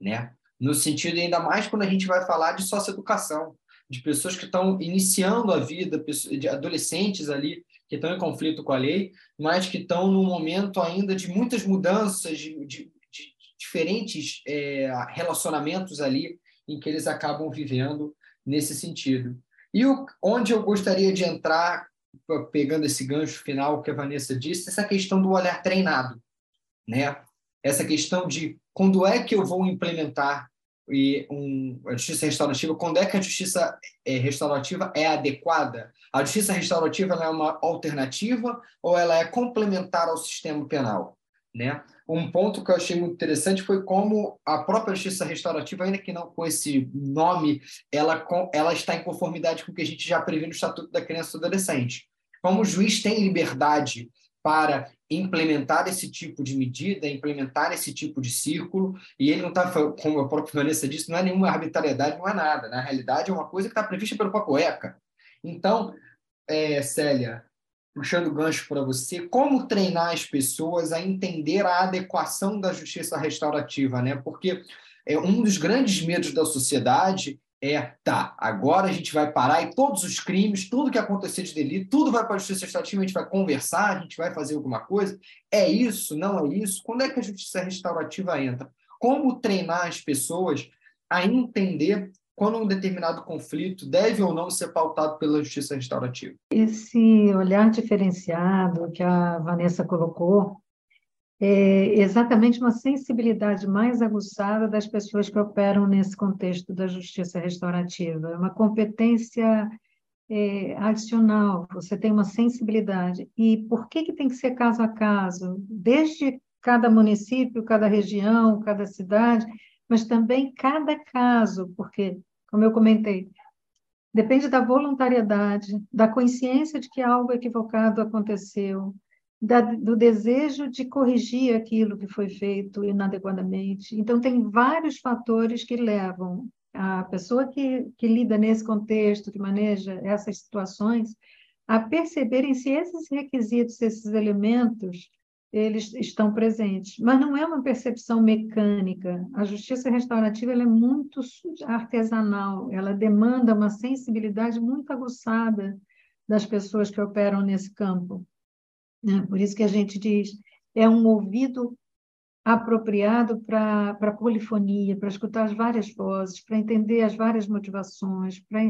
né? No sentido ainda mais quando a gente vai falar de socioeducação, de pessoas que estão iniciando a vida, de adolescentes ali que estão em conflito com a lei, mas que estão num momento ainda de muitas mudanças, de, de, de diferentes é, relacionamentos ali em que eles acabam vivendo nesse sentido. E o, onde eu gostaria de entrar, pegando esse gancho final que a Vanessa disse, essa questão do olhar treinado, né? Essa questão de quando é que eu vou implementar e um, a justiça restaurativa, quando é que a justiça é, restaurativa é adequada? A justiça restaurativa é uma alternativa ou ela é complementar ao sistema penal? Né? Um ponto que eu achei muito interessante foi como a própria justiça restaurativa, ainda que não com esse nome, ela, ela está em conformidade com o que a gente já previu no Estatuto da Criança e do Adolescente. Como o juiz tem liberdade para implementar esse tipo de medida, implementar esse tipo de círculo, e ele não está, como a própria Vanessa disse, não é nenhuma arbitrariedade, não é nada. Na realidade, é uma coisa que está prevista pelo próprio ECA. Então, é, Célia, puxando gancho para você, como treinar as pessoas a entender a adequação da justiça restaurativa, né? Porque é um dos grandes medos da sociedade é, tá, agora a gente vai parar e todos os crimes, tudo que acontecer de delito, tudo vai para a justiça restaurativa, a gente vai conversar, a gente vai fazer alguma coisa. É isso? Não é isso? Quando é que a justiça restaurativa entra? Como treinar as pessoas a entender quando um determinado conflito deve ou não ser pautado pela justiça restaurativa? Esse olhar diferenciado que a Vanessa colocou é exatamente uma sensibilidade mais aguçada das pessoas que operam nesse contexto da justiça restaurativa. É uma competência é, adicional, você tem uma sensibilidade. E por que, que tem que ser caso a caso? Desde cada município, cada região, cada cidade, mas também cada caso, porque, como eu comentei, depende da voluntariedade, da consciência de que algo equivocado aconteceu, da, do desejo de corrigir aquilo que foi feito inadequadamente. Então, tem vários fatores que levam a pessoa que, que lida nesse contexto, que maneja essas situações, a perceberem se esses requisitos, esses elementos, eles estão presentes. Mas não é uma percepção mecânica. A justiça restaurativa é muito artesanal, ela demanda uma sensibilidade muito aguçada das pessoas que operam nesse campo. Né? Por isso que a gente diz, é um ouvido apropriado para a polifonia, para escutar as várias vozes, para entender as várias motivações, para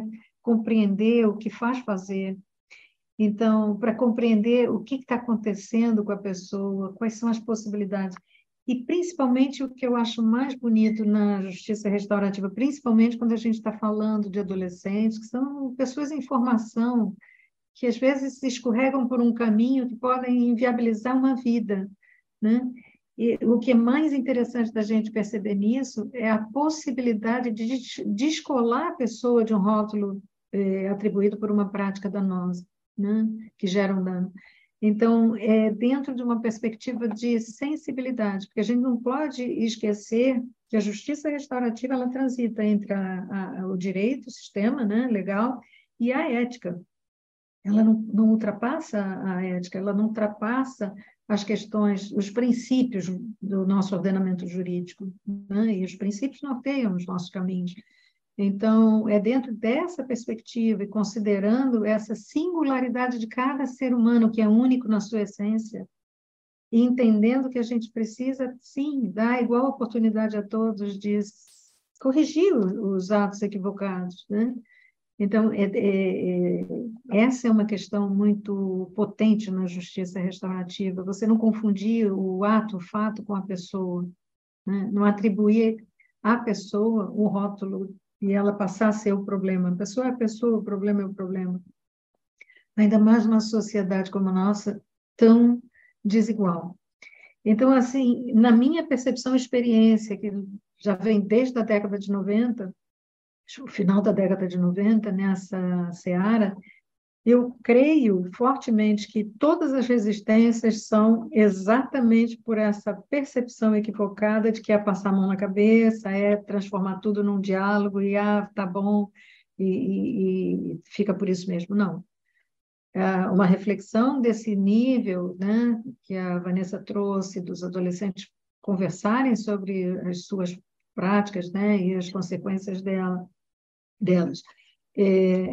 compreender o que faz fazer. Então, para compreender o que está acontecendo com a pessoa, quais são as possibilidades. E, principalmente, o que eu acho mais bonito na justiça restaurativa, principalmente quando a gente está falando de adolescentes, que são pessoas em formação, que às vezes se escorregam por um caminho que podem inviabilizar uma vida, né? E o que é mais interessante da gente perceber nisso é a possibilidade de descolar a pessoa de um rótulo é, atribuído por uma prática danosa, né? que gera um dano. Então, é dentro de uma perspectiva de sensibilidade, porque a gente não pode esquecer que a justiça restaurativa ela transita entre a, a, o direito, o sistema né, legal, e a ética. Ela não, não ultrapassa a ética, ela não ultrapassa as questões, os princípios do nosso ordenamento jurídico, né? e os princípios norteiam os nossos caminhos. Então, é dentro dessa perspectiva e considerando essa singularidade de cada ser humano, que é único na sua essência, e entendendo que a gente precisa, sim, dar igual oportunidade a todos de corrigir os atos equivocados, né? Então, é, é, é, essa é uma questão muito potente na justiça restaurativa. Você não confundir o ato, o fato com a pessoa, né? não atribuir à pessoa o rótulo e ela passar a ser o problema. A pessoa é a pessoa, o problema é o problema. Ainda mais numa sociedade como a nossa, tão desigual. Então, assim, na minha percepção e experiência, que já vem desde a década de 90, o final da década de 90, nessa seara, eu creio fortemente que todas as resistências são exatamente por essa percepção equivocada de que é passar a mão na cabeça, é transformar tudo num diálogo e, ah, tá bom, e, e, e fica por isso mesmo. Não. É uma reflexão desse nível né, que a Vanessa trouxe, dos adolescentes conversarem sobre as suas práticas né, e as consequências dela, delas. É,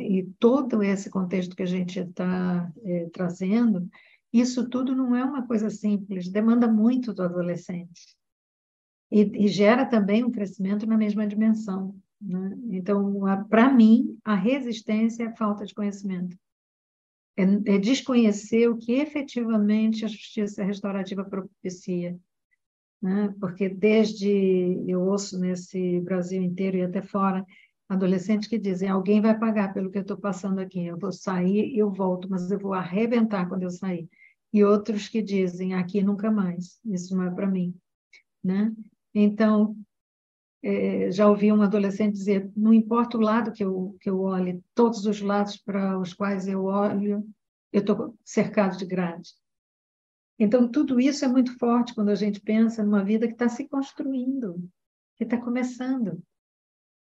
e todo esse contexto que a gente está é, trazendo, isso tudo não é uma coisa simples, demanda muito do adolescente. E, e gera também um crescimento na mesma dimensão. Né? Então, para mim, a resistência é a falta de conhecimento. É, é desconhecer o que efetivamente a justiça restaurativa propicia né? porque desde eu ouço nesse Brasil inteiro e até fora adolescentes que dizem alguém vai pagar pelo que eu estou passando aqui, eu vou sair eu volto, mas eu vou arrebentar quando eu sair. E outros que dizem aqui nunca mais, isso não é para mim, né? Então é, já ouvi um adolescente dizer não importa o lado que eu que eu olhe, todos os lados para os quais eu olho, eu estou cercado de grade. Então, tudo isso é muito forte quando a gente pensa numa vida que está se construindo, que está começando.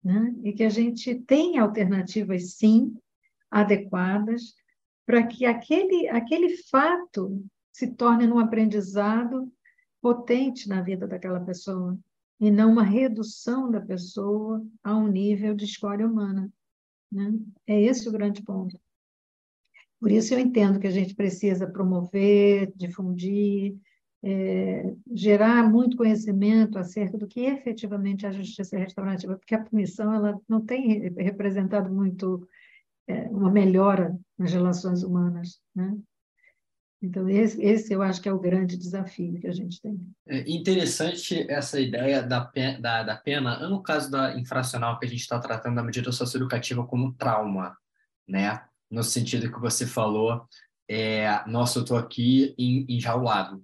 Né? E que a gente tem alternativas, sim, adequadas, para que aquele, aquele fato se torne um aprendizado potente na vida daquela pessoa, e não uma redução da pessoa a um nível de escolha humana. Né? É esse o grande ponto. Por isso eu entendo que a gente precisa promover, difundir, é, gerar muito conhecimento acerca do que efetivamente é a justiça restaurativa, porque a punição ela não tem representado muito é, uma melhora nas relações humanas, né? Então, esse, esse, eu acho que é o grande desafio que a gente tem. É interessante essa ideia da pena, da, da pena no caso da infracional que a gente está tratando da medida socioeducativa como trauma, né? No sentido que você falou, é, nossa, eu estou aqui enjaulado,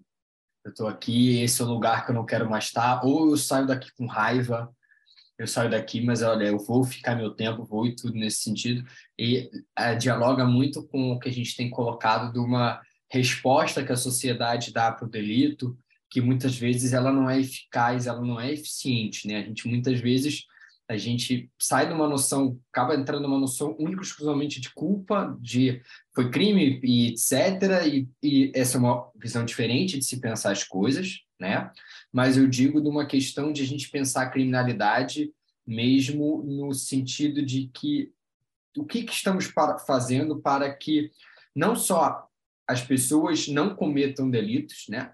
eu estou aqui, esse é o lugar que eu não quero mais estar, ou eu saio daqui com raiva, eu saio daqui, mas olha, eu vou ficar meu tempo, vou e tudo nesse sentido, e é, dialoga muito com o que a gente tem colocado de uma resposta que a sociedade dá para o delito, que muitas vezes ela não é eficaz, ela não é eficiente, né? A gente muitas vezes a gente sai de uma noção, acaba entrando numa noção única exclusivamente de culpa, de foi crime e etc. E, e, essa é uma visão diferente de se pensar as coisas, né? Mas eu digo de uma questão de a gente pensar a criminalidade mesmo no sentido de que o que, que estamos para, fazendo para que não só as pessoas não cometam delitos, né?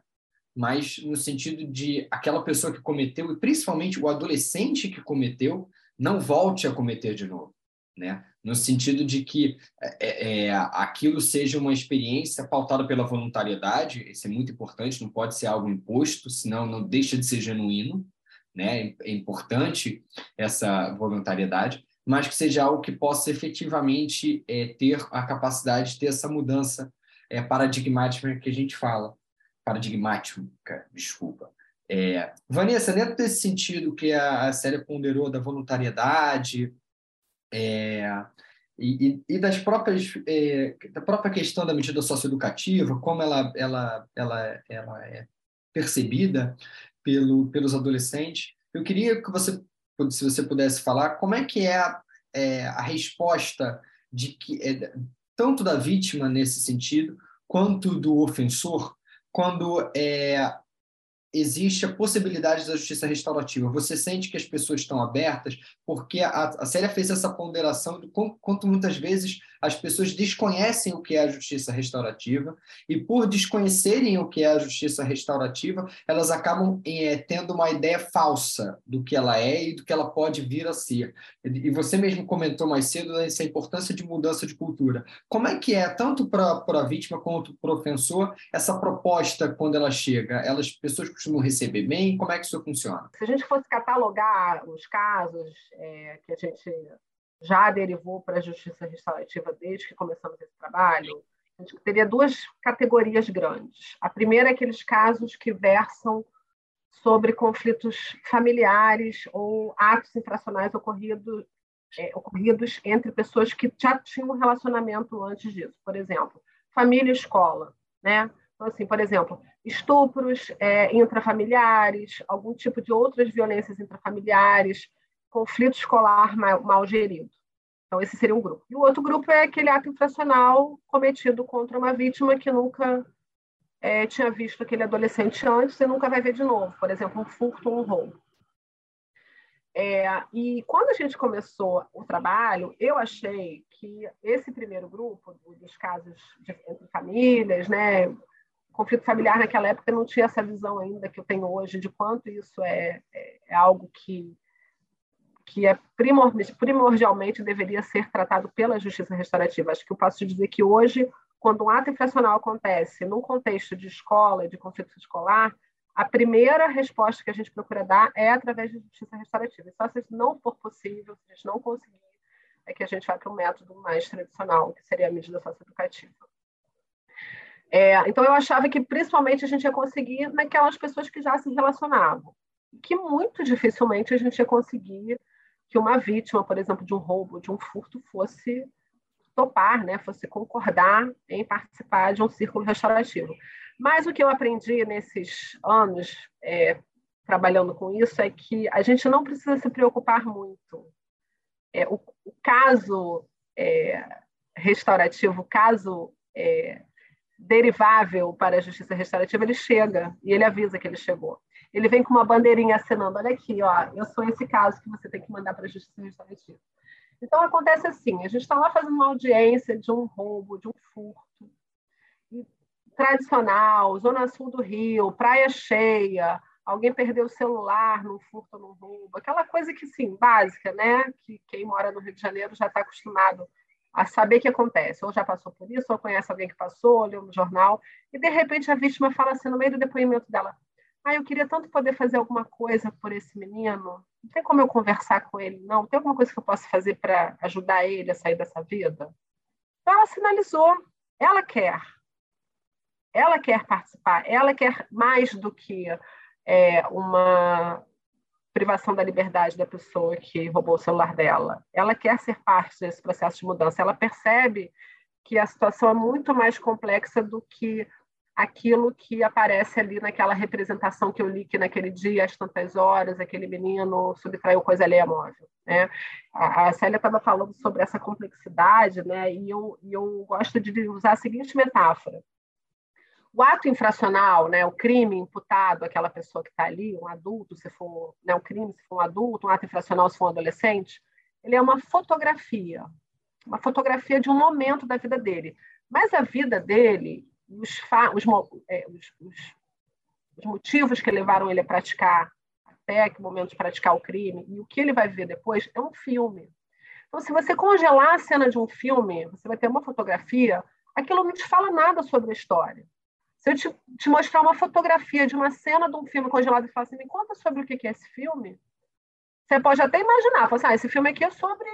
Mas no sentido de aquela pessoa que cometeu, e principalmente o adolescente que cometeu, não volte a cometer de novo. Né? No sentido de que é, é, aquilo seja uma experiência pautada pela voluntariedade, isso é muito importante, não pode ser algo imposto, senão não deixa de ser genuíno, né? É importante essa voluntariedade, mas que seja algo que possa efetivamente é, ter a capacidade de ter essa mudança é, paradigmática que a gente fala, paradigmática, desculpa. É, Vanessa, dentro desse sentido que a, a série ponderou da voluntariedade é, e, e, das próprias é, da própria questão da medida socioeducativa, como ela ela ela ela é percebida pelo, pelos adolescentes, eu queria que você se você pudesse falar como é que é a, é, a resposta de que é, tanto da vítima nesse sentido quanto do ofensor quando é, existe a possibilidade da justiça restaurativa. Você sente que as pessoas estão abertas, porque a, a série fez essa ponderação de quanto muitas vezes as pessoas desconhecem o que é a justiça restaurativa, e por desconhecerem o que é a justiça restaurativa, elas acabam é, tendo uma ideia falsa do que ela é e do que ela pode vir a ser. E você mesmo comentou mais cedo essa importância de mudança de cultura. Como é que é, tanto para a vítima quanto para o ofensor, essa proposta quando ela chega? Elas pessoas costumam receber bem? Como é que isso funciona? Se a gente fosse catalogar os casos é, que a gente já derivou para a justiça restaurativa desde que começamos esse trabalho, a gente teria duas categorias grandes. A primeira é aqueles casos que versam sobre conflitos familiares ou atos infracionais ocorridos, é, ocorridos entre pessoas que já tinham um relacionamento antes disso. Por exemplo, família e escola. Né? Então, assim, por exemplo, estupros é, intrafamiliares, algum tipo de outras violências intrafamiliares, conflito escolar mal, gerido. Então, esse seria um grupo. E o outro grupo é aquele ato infracional cometido contra uma vítima que nunca é, tinha visto aquele adolescente antes e nunca vai ver de novo. Por exemplo, um furto ou um roubo. É, e quando a gente começou o trabalho, eu achei que esse primeiro grupo, dos casos de, entre famílias, né, conflito familiar naquela época não tinha essa visão ainda que eu tenho hoje de quanto isso é, é, é algo que que é primordialmente deveria ser tratado pela justiça restaurativa. Acho que eu posso dizer que hoje, quando um ato infracional acontece num contexto de escola, de conflito escolar, a primeira resposta que a gente procura dar é através da justiça restaurativa. Só se não for possível, se a gente não conseguir, é que a gente vai para um método mais tradicional, que seria a medida socioeducativa. É, então, eu achava que, principalmente, a gente ia conseguir naquelas pessoas que já se relacionavam, que muito dificilmente a gente ia conseguir que uma vítima, por exemplo, de um roubo, de um furto, fosse topar, né, fosse concordar em participar de um círculo restaurativo. Mas o que eu aprendi nesses anos é, trabalhando com isso é que a gente não precisa se preocupar muito. É, o, o caso é, restaurativo, o caso é, derivável para a justiça restaurativa, ele chega e ele avisa que ele chegou ele vem com uma bandeirinha acenando, olha aqui, ó, eu sou esse caso que você tem que mandar para a justiça restaurativa. Então acontece assim, a gente está lá fazendo uma audiência de um roubo, de um furto, tradicional, zona sul do Rio, praia cheia, alguém perdeu o celular num furto ou num roubo, aquela coisa que sim, básica, né? Que quem mora no Rio de Janeiro já está acostumado a saber que acontece, ou já passou por isso, ou conhece alguém que passou, leu no jornal, e de repente a vítima fala assim no meio do depoimento dela: ah, eu queria tanto poder fazer alguma coisa por esse menino. Não tem como eu conversar com ele, não? Tem alguma coisa que eu possa fazer para ajudar ele a sair dessa vida? Então, ela sinalizou. Ela quer. Ela quer participar. Ela quer mais do que é, uma privação da liberdade da pessoa que roubou o celular dela. Ela quer ser parte desse processo de mudança. Ela percebe que a situação é muito mais complexa do que aquilo que aparece ali naquela representação que eu li que naquele dia, às tantas horas, aquele menino subtraiu coisa alheia móvel. Né? A, a Célia estava falando sobre essa complexidade, né? e, eu, eu gosto de usar a seguinte metáfora. O ato infracional, né, o crime imputado àquela pessoa que está ali, um adulto, se for né, um crime, se for um adulto, um ato infracional, se for um adolescente, ele é uma fotografia, uma fotografia de um momento da vida dele. Mas a vida dele os, os, é, os, os, motivos que levaram ele a praticar até que momento de praticar o crime e o que ele vai ver depois é um filme. Então, se você congelar a cena de um filme, você vai ter uma fotografia, aquilo não te fala nada sobre a história. Se eu te, te mostrar uma fotografia de uma cena de um filme congelado e falar assim, me conta sobre o que é esse filme, você pode até imaginar, falar assim, ah, esse filme aqui é sobre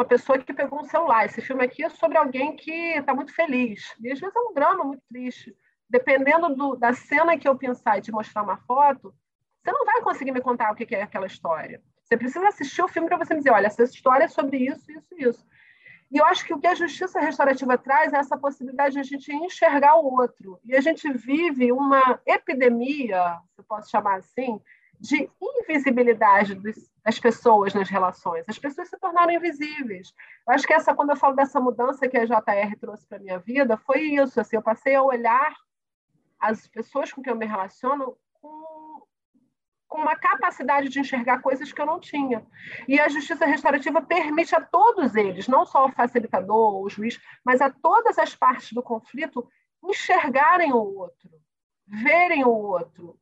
uma pessoa que pegou um celular. Esse filme aqui é sobre alguém que está muito feliz. E às vezes é um drama muito triste. Dependendo do, da cena que eu pensar e te mostrar uma foto, você não vai conseguir me contar o que é aquela história. Você precisa assistir o filme para você me dizer, olha, essa história é sobre isso, isso isso. E eu acho que o que a justiça restaurativa traz é essa possibilidade de a gente enxergar o outro. E a gente vive uma epidemia, se eu posso chamar assim, de invisibilidade das pessoas nas relações. As pessoas se tornaram invisíveis. Eu acho que essa, quando eu falo dessa mudança que a JR trouxe para minha vida, foi isso. Assim, eu passei a olhar as pessoas com quem eu me relaciono com, com uma capacidade de enxergar coisas que eu não tinha. E a justiça restaurativa permite a todos eles, não só o facilitador, o juiz, mas a todas as partes do conflito enxergarem o outro, verem o outro,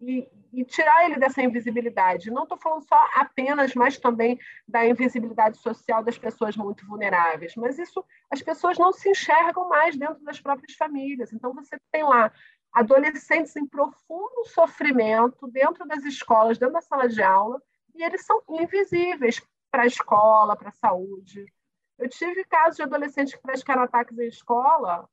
e, e, tirar ele dessa invisibilidade. Não estou falando só apenas, mas também da invisibilidade social das pessoas muito vulneráveis. Mas isso, as pessoas não se enxergam mais dentro das próprias famílias. Então, você tem lá adolescentes em profundo sofrimento dentro das escolas, dentro da sala de aula, e eles são invisíveis para a escola, para a saúde. Eu tive casos de adolescentes que praticaram ataques em escola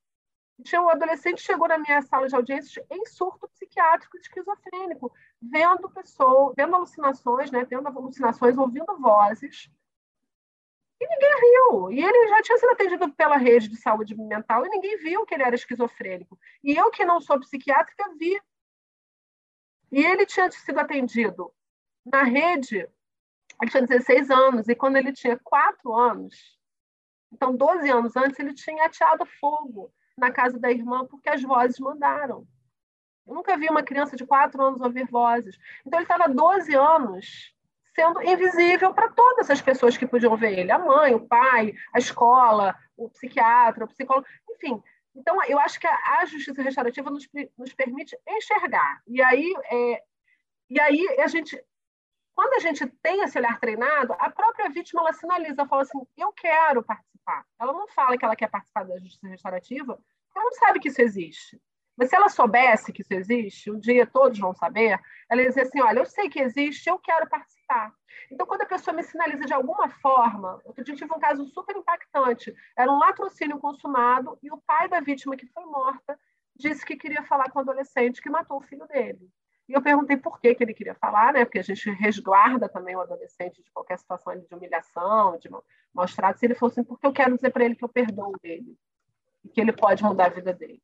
tinha um adolescente chegou na minha sala de audiências em surto psiquiátrico esquizofrênico, vendo pessoas, vendo alucinações, né, tendo alucinações, ouvindo vozes. E ninguém viu. E ele já tinha sido atendido pela rede de saúde mental e ninguém viu que ele era esquizofrênico. E eu, que não sou psiquiátrica, vi. E ele tinha sido atendido na rede, ele tinha 16 anos, e quando ele tinha 4 anos, então 12 anos antes, ele tinha ateado fogo na casa da irmã porque as vozes mandaram. Eu nunca vi uma criança de quatro anos ouvir vozes. Então, ele estava 12 anos sendo invisível para todas as pessoas que podiam ver ele: a mãe, o pai, a escola, o psiquiatra, o psicólogo, enfim. Então, eu acho que a, justiça restaurativa nos, nos, permite enxergar. E aí, é, e aí a gente, quando a gente tem esse olhar treinado, a própria vítima ela sinaliza, fala assim: eu quero participar participar. Ela não fala que ela quer participar da justiça restaurativa, ela não sabe que isso existe. Mas se ela soubesse que isso existe, um dia todos vão saber, ela ia dizer assim: olha, eu sei que existe, eu quero participar. Então, quando a pessoa me sinaliza de alguma forma, outro dia tive um caso super impactante: era um latrocínio consumado e o pai da vítima que foi morta disse que queria falar com o adolescente que matou o filho dele. E eu perguntei por que, que ele queria falar, né? Porque a gente resguarda também o adolescente de qualquer situação de humilhação, de maus tratos. E ele falou assim: porque eu quero dizer para ele que eu perdoo ele e que ele pode mudar a vida dele.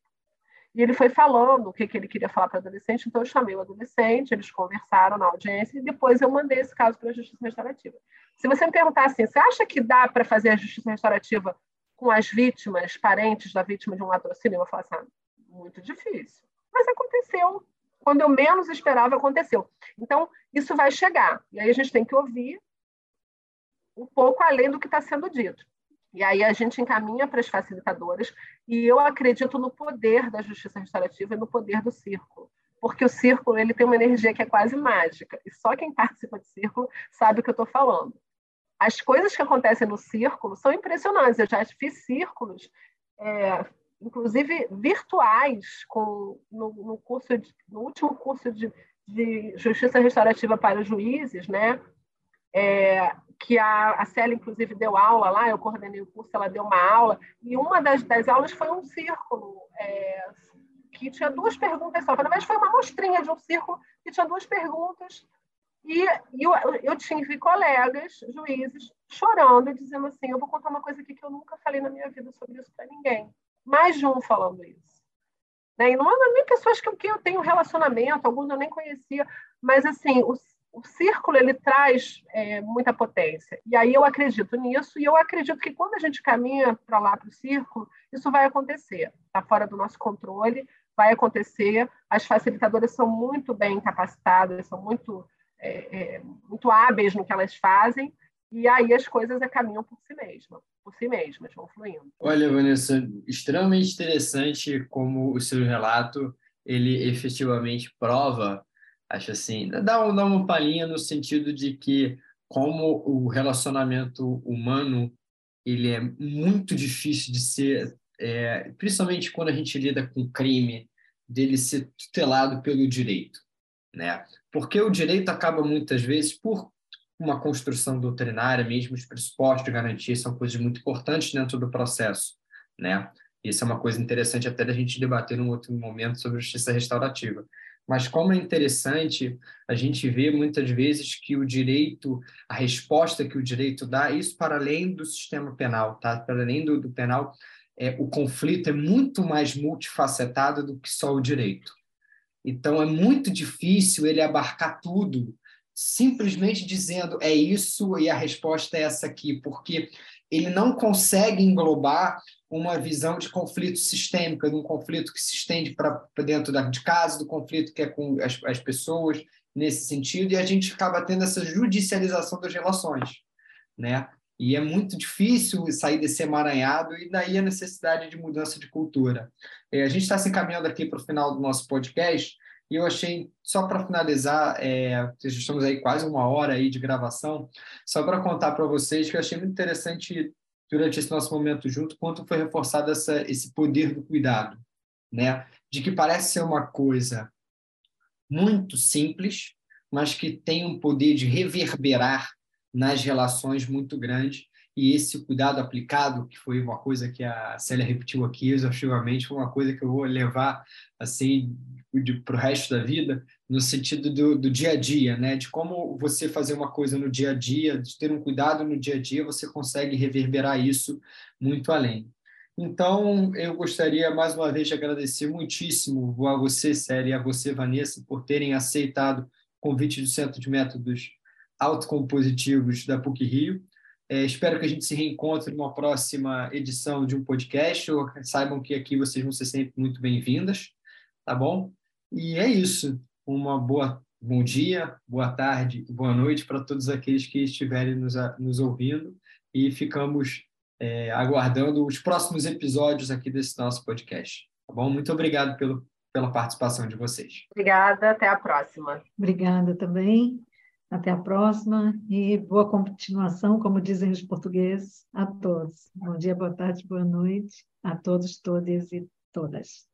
E ele foi falando o que, que ele queria falar para o adolescente, então eu chamei o adolescente, eles conversaram na audiência e depois eu mandei esse caso para a Justiça Restaurativa. Se você me perguntar assim, você acha que dá para fazer a Justiça Restaurativa com as vítimas, parentes da vítima de um latrocínio? Eu vou falar assim, ah, muito difícil. Mas aconteceu, quando eu menos esperava, aconteceu. Então, isso vai chegar. E aí a gente tem que ouvir um pouco além do que está sendo dito. E aí a gente encaminha para as facilitadoras, e eu acredito no poder da justiça restaurativa e no poder do círculo. Porque o círculo ele tem uma energia que é quase mágica, e só quem participa do círculo sabe o que eu estou falando. As coisas que acontecem no círculo são impressionantes. Eu já fiz círculos é, inclusive virtuais, com, no, no curso de, no último curso de, de Justiça Restaurativa para Juízes, né? É, que a, a Célia, inclusive, deu aula lá, eu coordenei o curso, ela deu uma aula, e uma das, das aulas foi um círculo, é, que tinha duas perguntas só. Na verdade, foi uma mostrinha de um círculo que tinha duas perguntas, e, e eu, eu tive colegas, juízes, chorando e dizendo assim: eu vou contar uma coisa aqui que eu nunca falei na minha vida sobre isso para ninguém mais de um falando isso. Né? E não é nem pessoas com quem eu tenho relacionamento, alguns eu nem conhecia, mas assim, o, o círculo ele traz é, muita potência. E aí eu acredito nisso, e eu acredito que quando a gente caminha para lá, para o círculo, isso vai acontecer. Está fora do nosso controle, vai acontecer. As facilitadoras são muito bem capacitadas, são muito, é, é, muito hábeis no que elas fazem, e aí as coisas caminham por si mesmas por si mesmas, vão fluindo. Olha, Vanessa, extremamente interessante como o seu relato ele efetivamente prova, acho assim, dá, dá uma palhinha no sentido de que como o relacionamento humano ele é muito difícil de ser, é, principalmente quando a gente lida com crime, dele ser tutelado pelo direito, né? Porque o direito acaba muitas vezes por uma construção doutrinária, mesmo os pressupostos de garantia são coisas muito importantes dentro do processo, né? Isso é uma coisa interessante até da gente debater num outro momento sobre justiça restaurativa. Mas como é interessante a gente ver muitas vezes que o direito, a resposta que o direito dá, isso para além do sistema penal, tá? Para além do, do penal, é, o conflito é muito mais multifacetado do que só o direito. Então, é muito difícil ele abarcar tudo, simplesmente dizendo é isso e a resposta é essa aqui, porque ele não consegue englobar uma visão de conflito sistêmico, de um conflito que se estende para dentro de casa, do conflito que é com as, as pessoas, nesse sentido, e a gente acaba tendo essa judicialização das relações, né? E é muito difícil sair desse emaranhado, e daí a necessidade de mudança de cultura. É, a gente está se encaminhando aqui para o final do nosso podcast, e eu achei, só para finalizar, é, estamos aí quase uma hora aí de gravação, só para contar para vocês que eu achei muito interessante durante esse nosso momento junto, quanto foi reforçado essa, esse poder do cuidado, né? De que parece ser uma coisa muito simples, mas que tem um poder de reverberar nas relações muito grande. E esse cuidado aplicado, que foi uma coisa que a Célia repetiu aqui exaustivamente, foi uma coisa que eu vou levar assim para o resto da vida, no sentido do, do, dia a dia, né? De como você fazer uma coisa no dia a dia, de ter um cuidado no dia a dia, você consegue reverberar isso muito além. Então, eu gostaria mais uma vez de agradecer muitíssimo a você, Célia, e a você, Vanessa, por terem aceitado o convite do Centro de Métodos Autocompositivos da PUC Rio. É, espero que a gente se reencontre numa próxima edição de um podcast. Ou saibam que aqui vocês vão ser sempre muito bem-vindas, tá bom? E é isso. Uma boa bom dia, boa tarde, boa noite para todos aqueles que estiverem nos, nos ouvindo e ficamos é, aguardando os próximos episódios aqui desse nosso podcast. Tá bom? Muito obrigado pelo, pela participação de vocês. Obrigada, até a próxima. Obrigada também. Até a próxima e boa continuação, como dizem os portugueses, a todos. Bom dia, boa tarde, boa noite a todos, todas e todas.